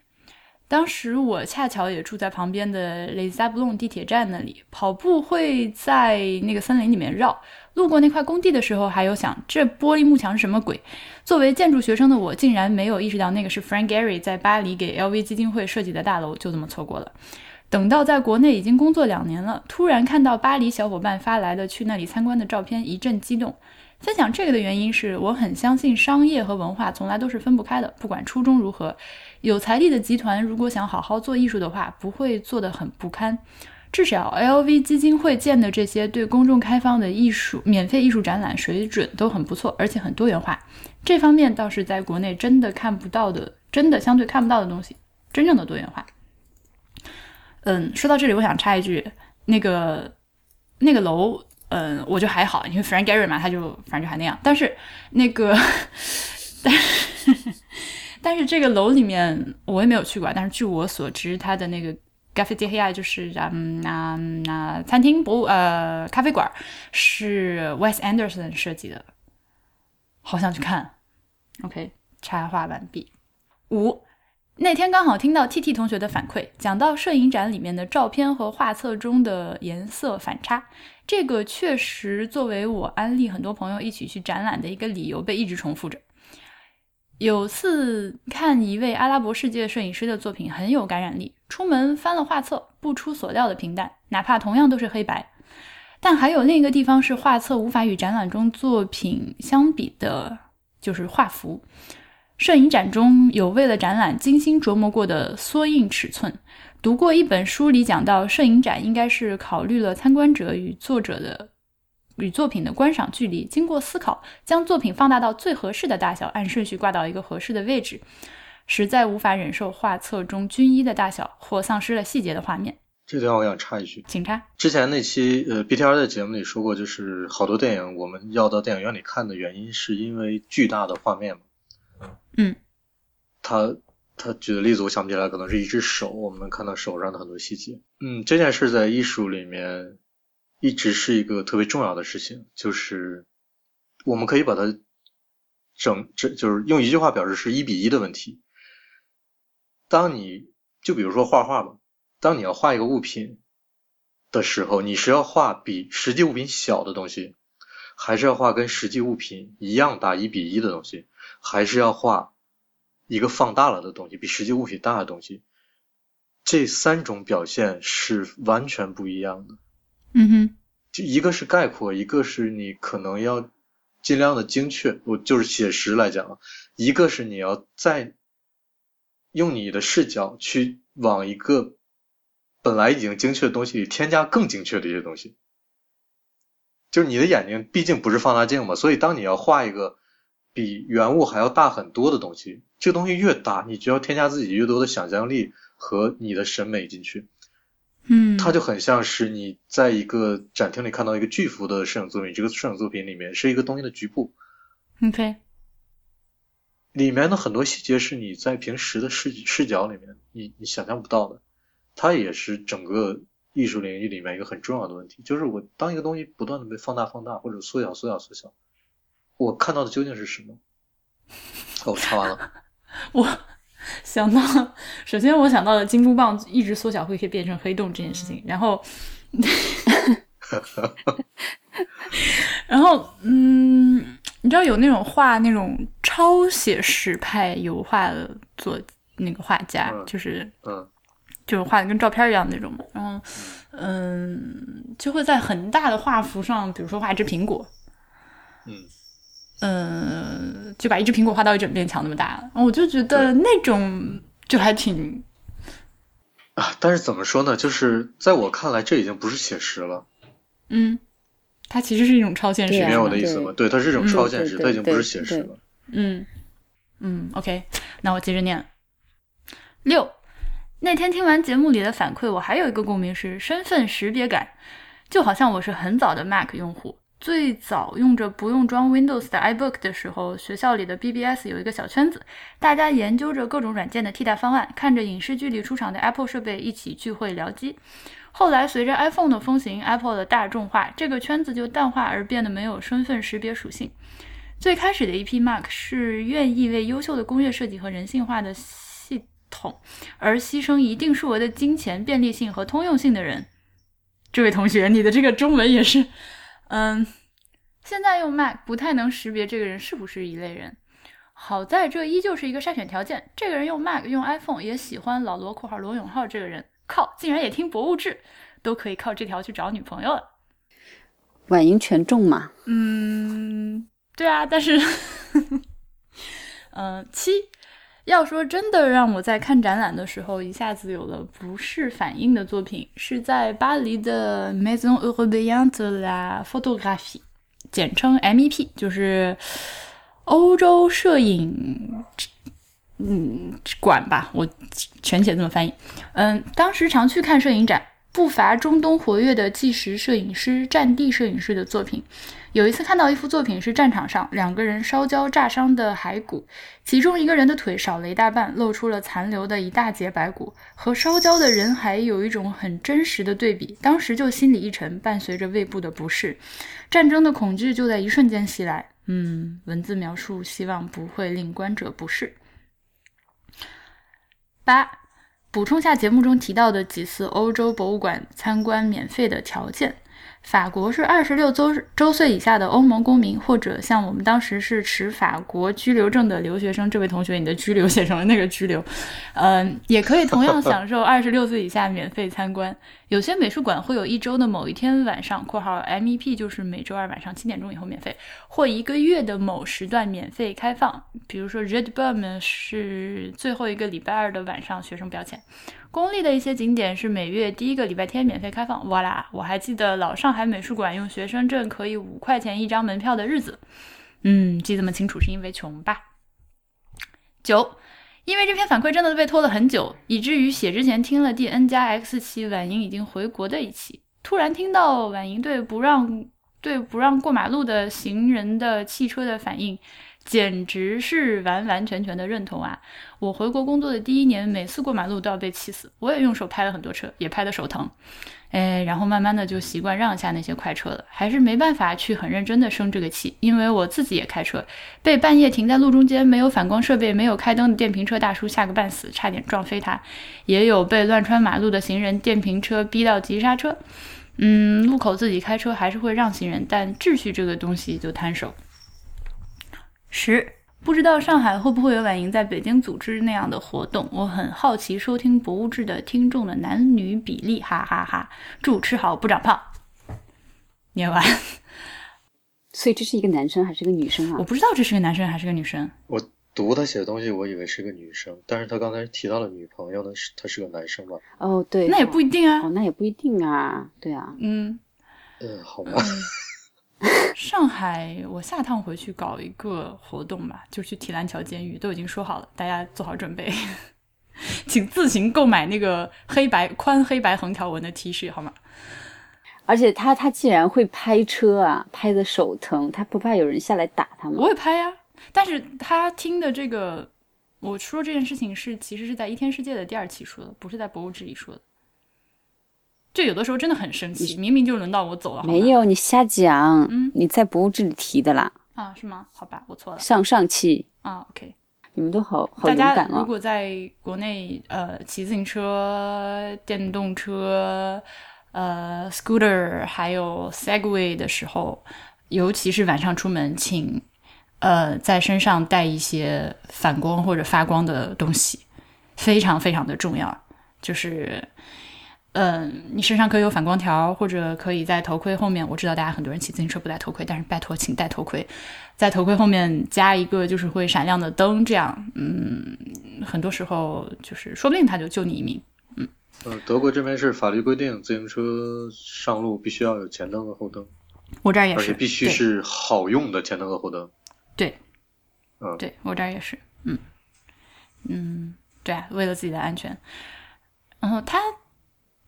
当时我恰巧也住在旁边的雷萨布隆地铁站那里，跑步会在那个森林里面绕。路过那块工地的时候，还有想这玻璃幕墙是什么鬼？作为建筑学生的我，竟然没有意识到那个是 Frank Gehry 在巴黎给 LV 基金会设计的大楼，就这么错过了。等到在国内已经工作两年了，突然看到巴黎小伙伴发来的去那里参观的照片，一阵激动。分享这个的原因是我很相信商业和文化从来都是分不开的，不管初衷如何，有财力的集团如果想好好做艺术的话，不会做得很不堪。至少 LV 基金会建的这些对公众开放的艺术免费艺术展览水准都很不错，而且很多元化。这方面倒是在国内真的看不到的，真的相对看不到的东西，真正的多元化。嗯，说到这里，我想插一句，那个那个楼，嗯，我就还好，因为 Frank Gehry 嘛，他就反正就还那样。但是那个，但是但是这个楼里面我也没有去过，但是据我所知，它的那个。咖啡 e a 就是嗯那那餐厅博物呃咖啡馆是 Wes Anderson 设计的，好想去看。OK，插画完毕。五那天刚好听到 TT 同学的反馈，讲到摄影展里面的照片和画册中的颜色反差，这个确实作为我安利很多朋友一起去展览的一个理由被一直重复着。有次看一位阿拉伯世界摄影师的作品，很有感染力。出门翻了画册，不出所料的平淡，哪怕同样都是黑白。但还有另一个地方是画册无法与展览中作品相比的，就是画幅。摄影展中有为了展览精心琢磨过的缩印尺寸。读过一本书里讲到，摄影展应该是考虑了参观者与作者的。与作品的观赏距离，经过思考，将作品放大到最合适的大小，按顺序挂到一个合适的位置。实在无法忍受画册中均一的大小或丧失了细节的画面。这地方我想插一句，请插。之前那期呃 BTR 的节目里说过，就是好多电影我们要到电影院里看的原因，是因为巨大的画面嘛。嗯。他他举的例子我想不起来，可能是一只手，我们能看到手上的很多细节。嗯，这件事在艺术里面。一直是一个特别重要的事情，就是我们可以把它整，这就是用一句话表示是一比一的问题。当你就比如说画画吧，当你要画一个物品的时候，你是要画比实际物品小的东西，还是要画跟实际物品一样大一比一的东西，还是要画一个放大了的东西，比实际物品大的东西？这三种表现是完全不一样的。嗯哼，就一个是概括，一个是你可能要尽量的精确，我就是写实来讲，一个是你要在用你的视角去往一个本来已经精确的东西里添加更精确的一些东西。就是你的眼睛毕竟不是放大镜嘛，所以当你要画一个比原物还要大很多的东西，这个东西越大，你就要添加自己越多的想象力和你的审美进去。嗯，它就很像是你在一个展厅里看到一个巨幅的摄影作品，这个摄影作品里面是一个东西的局部。OK，里面的很多细节是你在平时的视视角里面你你想象不到的，它也是整个艺术领域里面一个很重要的问题，就是我当一个东西不断的被放大、放大或者缩小、缩小、缩小，我看到的究竟是什么？哦，插完了。[laughs] 我。[laughs] 想到，首先我想到的金箍棒一直缩小会可以变成黑洞这件事情，然后，然后，嗯，你知道有那种画那种超写实派油画的作那个画家，就是，嗯，就是画的跟照片一样那种嘛，然后，嗯，就会在很大的画幅上，比如说画一只苹果，嗯。嗯，就把一只苹果画到一整面墙那么大，我就觉得那种就还挺啊。但是怎么说呢？就是在我看来，这已经不是写实了。嗯，它其实是一种超现实。你明白我的意思吗？对，它是一种超现实，它已经不是写实了。嗯嗯，OK，那我接着念。六，那天听完节目里的反馈，我还有一个共鸣是身份识别感，就好像我是很早的 Mac 用户。最早用着不用装 Windows 的 iBook 的时候，学校里的 BBS 有一个小圈子，大家研究着各种软件的替代方案，看着影视剧里出场的 Apple 设备一起聚会聊机。后来随着 iPhone 的风行，Apple 的大众化，这个圈子就淡化而变得没有身份识别属性。最开始的一批 Mac 是愿意为优秀的工业设计和人性化的系统，而牺牲一定数额的金钱、便利性和通用性的人。这位同学，你的这个中文也是，嗯，现在用 Mac 不太能识别这个人是不是一类人。好在这依旧是一个筛选条件。这个人用 Mac 用 iPhone 也喜欢老罗（括号罗永浩）这个人，靠，竟然也听博物志，都可以靠这条去找女朋友了。婉莹权重嘛？嗯，对啊，但是，[laughs] 嗯，七，要说真的，让我在看展览的时候一下子有了不适反应的作品，是在巴黎的 Maison Européenne de la Photographie，简称 MEP，就是欧洲摄影，嗯，馆吧，我全写这么翻译。嗯，当时常去看摄影展。不乏中东活跃的纪实摄影师、战地摄影师的作品。有一次看到一幅作品，是战场上两个人烧焦炸伤的骸骨，其中一个人的腿少了一大半，露出了残留的一大截白骨，和烧焦的人还有一种很真实的对比。当时就心里一沉，伴随着胃部的不适，战争的恐惧就在一瞬间袭来。嗯，文字描述，希望不会令观者不适。八。补充下节目中提到的几次欧洲博物馆参观免费的条件。法国是二十六周周岁以下的欧盟公民，或者像我们当时是持法国居留证的留学生。这位同学，你的居留写成了那个居留，嗯，也可以同样享受 [laughs] 二十六岁以下免费参观。有些美术馆会有一周的某一天晚上（括号 MEP 就是每周二晚上七点钟以后免费）或一个月的某时段免费开放。比如说 Red b u r m 是最后一个礼拜二的晚上，学生不要钱。公立的一些景点是每月第一个礼拜天免费开放。哇啦！我还记得老上海美术馆用学生证可以五块钱一张门票的日子。嗯，记这么清楚是因为穷吧？九，因为这篇反馈真的被拖了很久，以至于写之前听了第 N 加 X 期婉莹已经回国的一期，突然听到婉莹对不让对不让过马路的行人的汽车的反应。简直是完完全全的认同啊！我回国工作的第一年，每次过马路都要被气死。我也用手拍了很多车，也拍的手疼。哎，然后慢慢的就习惯让一下那些快车了。还是没办法去很认真的生这个气，因为我自己也开车，被半夜停在路中间没有反光设备、没有开灯的电瓶车大叔吓个半死，差点撞飞他。也有被乱穿马路的行人电瓶车逼到急刹车。嗯，路口自己开车还是会让行人，但秩序这个东西就摊手。十不知道上海会不会有婉莹在北京组织那样的活动？我很好奇收听博物志的听众的男女比例，哈哈哈！祝吃好不长胖。念完，[laughs] 所以这是一个男生还是个女生啊？我不知道这是个男生还是个女生。我读他写的东西，我以为是个女生，但是他刚才提到了女朋友，那是他是个男生吧？哦，对，那也不一定啊。哦，那也不一定啊。对啊。嗯。嗯，好吧。[laughs] [laughs] 上海，我下趟回去搞一个活动吧，就去提篮桥监狱，都已经说好了，大家做好准备，[laughs] 请自行购买那个黑白宽黑白横条纹的 T 恤，好吗？而且他他既然会拍车啊，拍的手疼，他不怕有人下来打他吗？我会拍呀，但是他听的这个，我说这件事情是其实是在一天世界的第二期说的，不是在博物志里说的。就有的时候真的很生气，明明就轮到我走了。没有，你瞎讲。嗯，你在博物志里提的啦。啊，是吗？好吧，我错了。上上期啊，OK。你们都好好勇敢啊！如果在国内呃骑自行车、电动车、呃 scooter 还有 Segway 的时候，尤其是晚上出门，请呃在身上带一些反光或者发光的东西，非常非常的重要，就是。嗯，你身上可以有反光条，或者可以在头盔后面。我知道大家很多人骑自行车不戴头盔，但是拜托，请戴头盔，在头盔后面加一个就是会闪亮的灯，这样，嗯，很多时候就是说不定他就救你一命。嗯，呃，德国这边是法律规定，自行车上路必须要有前灯和后灯。我这儿也是，而且必须是好用的前灯和后灯。对，嗯，对我这儿也是，嗯嗯，对啊，为了自己的安全。然后他。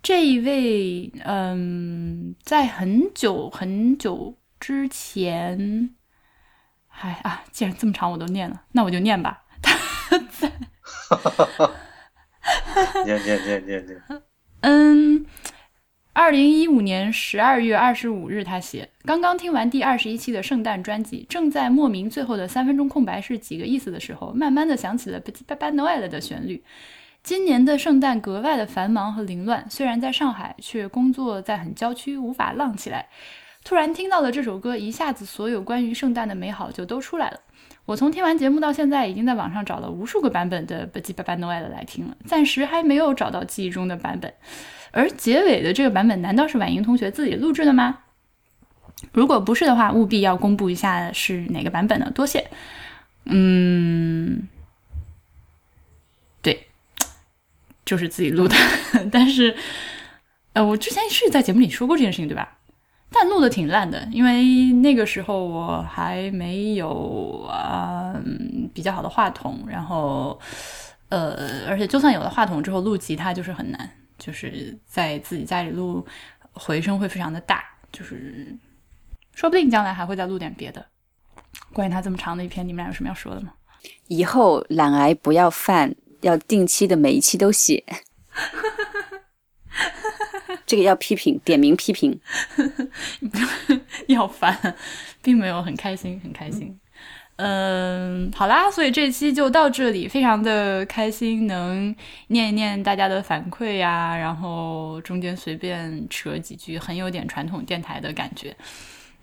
这一位，嗯，在很久很久之前，哎啊，既然这么长我都念了，那我就念吧。[laughs] 他在，念念念念念。[laughs] 嗯，二零一五年十二月二十五日，他写：刚刚听完第二十一期的圣诞专辑，正在莫名最后的三分钟空白是几个意思的时候，慢慢的想起了《Petit Papa Noel》的旋律。今年的圣诞格外的繁忙和凌乱，虽然在上海，却工作在很郊区，无法浪起来。突然听到了这首歌，一下子所有关于圣诞的美好就都出来了。我从听完节目到现在，已经在网上找了无数个版本的《b 巴巴诺埃》的来听了，暂时还没有找到记忆中的版本。而结尾的这个版本，难道是婉莹同学自己录制的吗？如果不是的话，务必要公布一下是哪个版本呢？多谢。嗯，对，就是自己录的，[laughs] 但是，呃，我之前是在节目里说过这件事情，对吧？但录的挺烂的，因为那个时候我还没有啊比较好的话筒，然后，呃，而且就算有了话筒之后录吉他就是很难，就是在自己家里录，回声会非常的大，就是说不定将来还会再录点别的。关于他这么长的一篇，你们俩有什么要说的吗？以后懒癌不要犯，要定期的每一期都写。[laughs] 这个要批评，点名批评，[laughs] 要烦，并没有很开心，很开心。嗯，好啦，所以这期就到这里，非常的开心，能念一念大家的反馈呀，然后中间随便扯几句，很有点传统电台的感觉。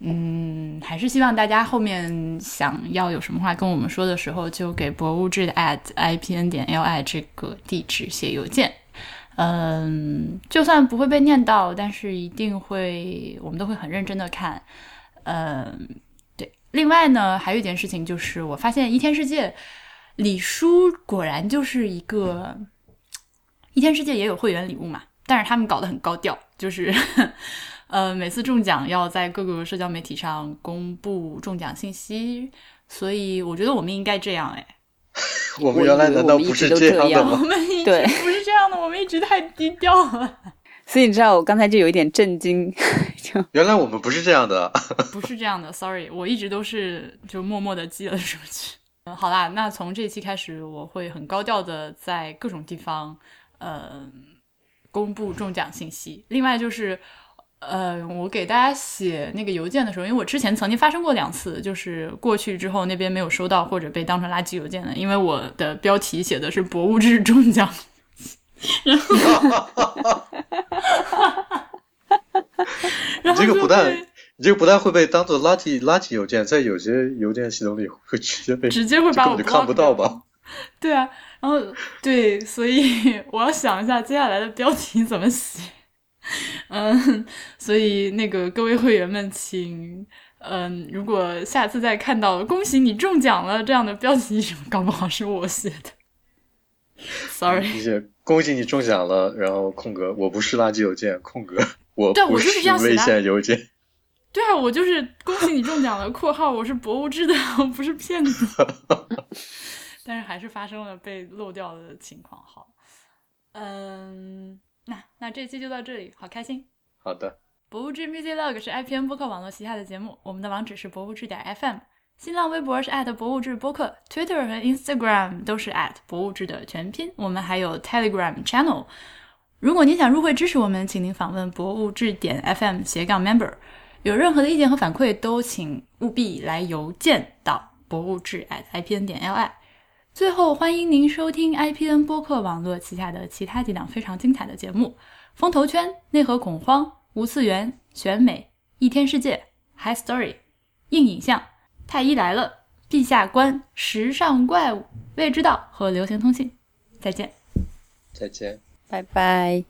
嗯，还是希望大家后面想要有什么话跟我们说的时候，就给博物志的 at ipn 点 li 这个地址写邮件。嗯，就算不会被念到，但是一定会，我们都会很认真的看。嗯，对。另外呢，还有一件事情就是，我发现一天世界李叔果然就是一个 [tsk] 一天世界也有会员礼物嘛，但是他们搞得很高调，就是呃每次中奖要在各个社交媒体上公布中奖信息，所以我觉得我们应该这样哎。[laughs] 我们原来难道不是这样的吗？我们一直不是这样的，我们一直太低调了。[laughs] 所以你知道，我刚才就有一点震惊。[laughs] 就原来我们不是这样的，不是这样的。Sorry，我一直都是就默默的记了出去。嗯，好啦，那从这期开始，我会很高调的在各种地方，呃，公布中奖信息。另外就是。呃，我给大家写那个邮件的时候，因为我之前曾经发生过两次，就是过去之后那边没有收到或者被当成垃圾邮件的，因为我的标题写的是博物志中奖，然后，然后这个不但你这个不但会被当做垃圾垃圾邮件，在有些邮件系统里会直接被直接会把我就看不到吧？对啊，然后对，所以 [laughs] 我要想一下接下来的标题怎么写。[laughs] 嗯，所以那个各位会员们，请嗯，如果下次再看到“恭喜你中奖了”这样的标题，搞不好是我写的。Sorry，谢 [laughs] 恭喜你中奖了，然后空格，我不是垃圾邮件，空格，我对我就是这样危险邮件。[laughs] 对啊，我就是恭喜你中奖了。括号我是博物志的，我不是骗子。但是还是发生了被漏掉的情况。好，嗯。那那这期就到这里，好开心。好的，博物志 Music Log 是 IPN 播客网络旗下的节目，我们的网址是博物志点 FM，新浪微博是博物志播客，Twitter 和 Instagram 都是博物志的全拼。我们还有 Telegram Channel。如果您想入会支持我们，请您访问博物志点 FM 斜杠 Member。有任何的意见和反馈，都请务必来邮件到博物志 @IPN 点 LI。最后，欢迎您收听 IPN 播客网络旗下的其他几档非常精彩的节目：《风投圈》、《内核恐慌》、《无次元》、《选美》、《一天世界》、《High Story》、《硬影像》、《太医来了》、《陛下观》、《时尚怪物》、《未知道》和《流行通信》。再见，再见，拜拜。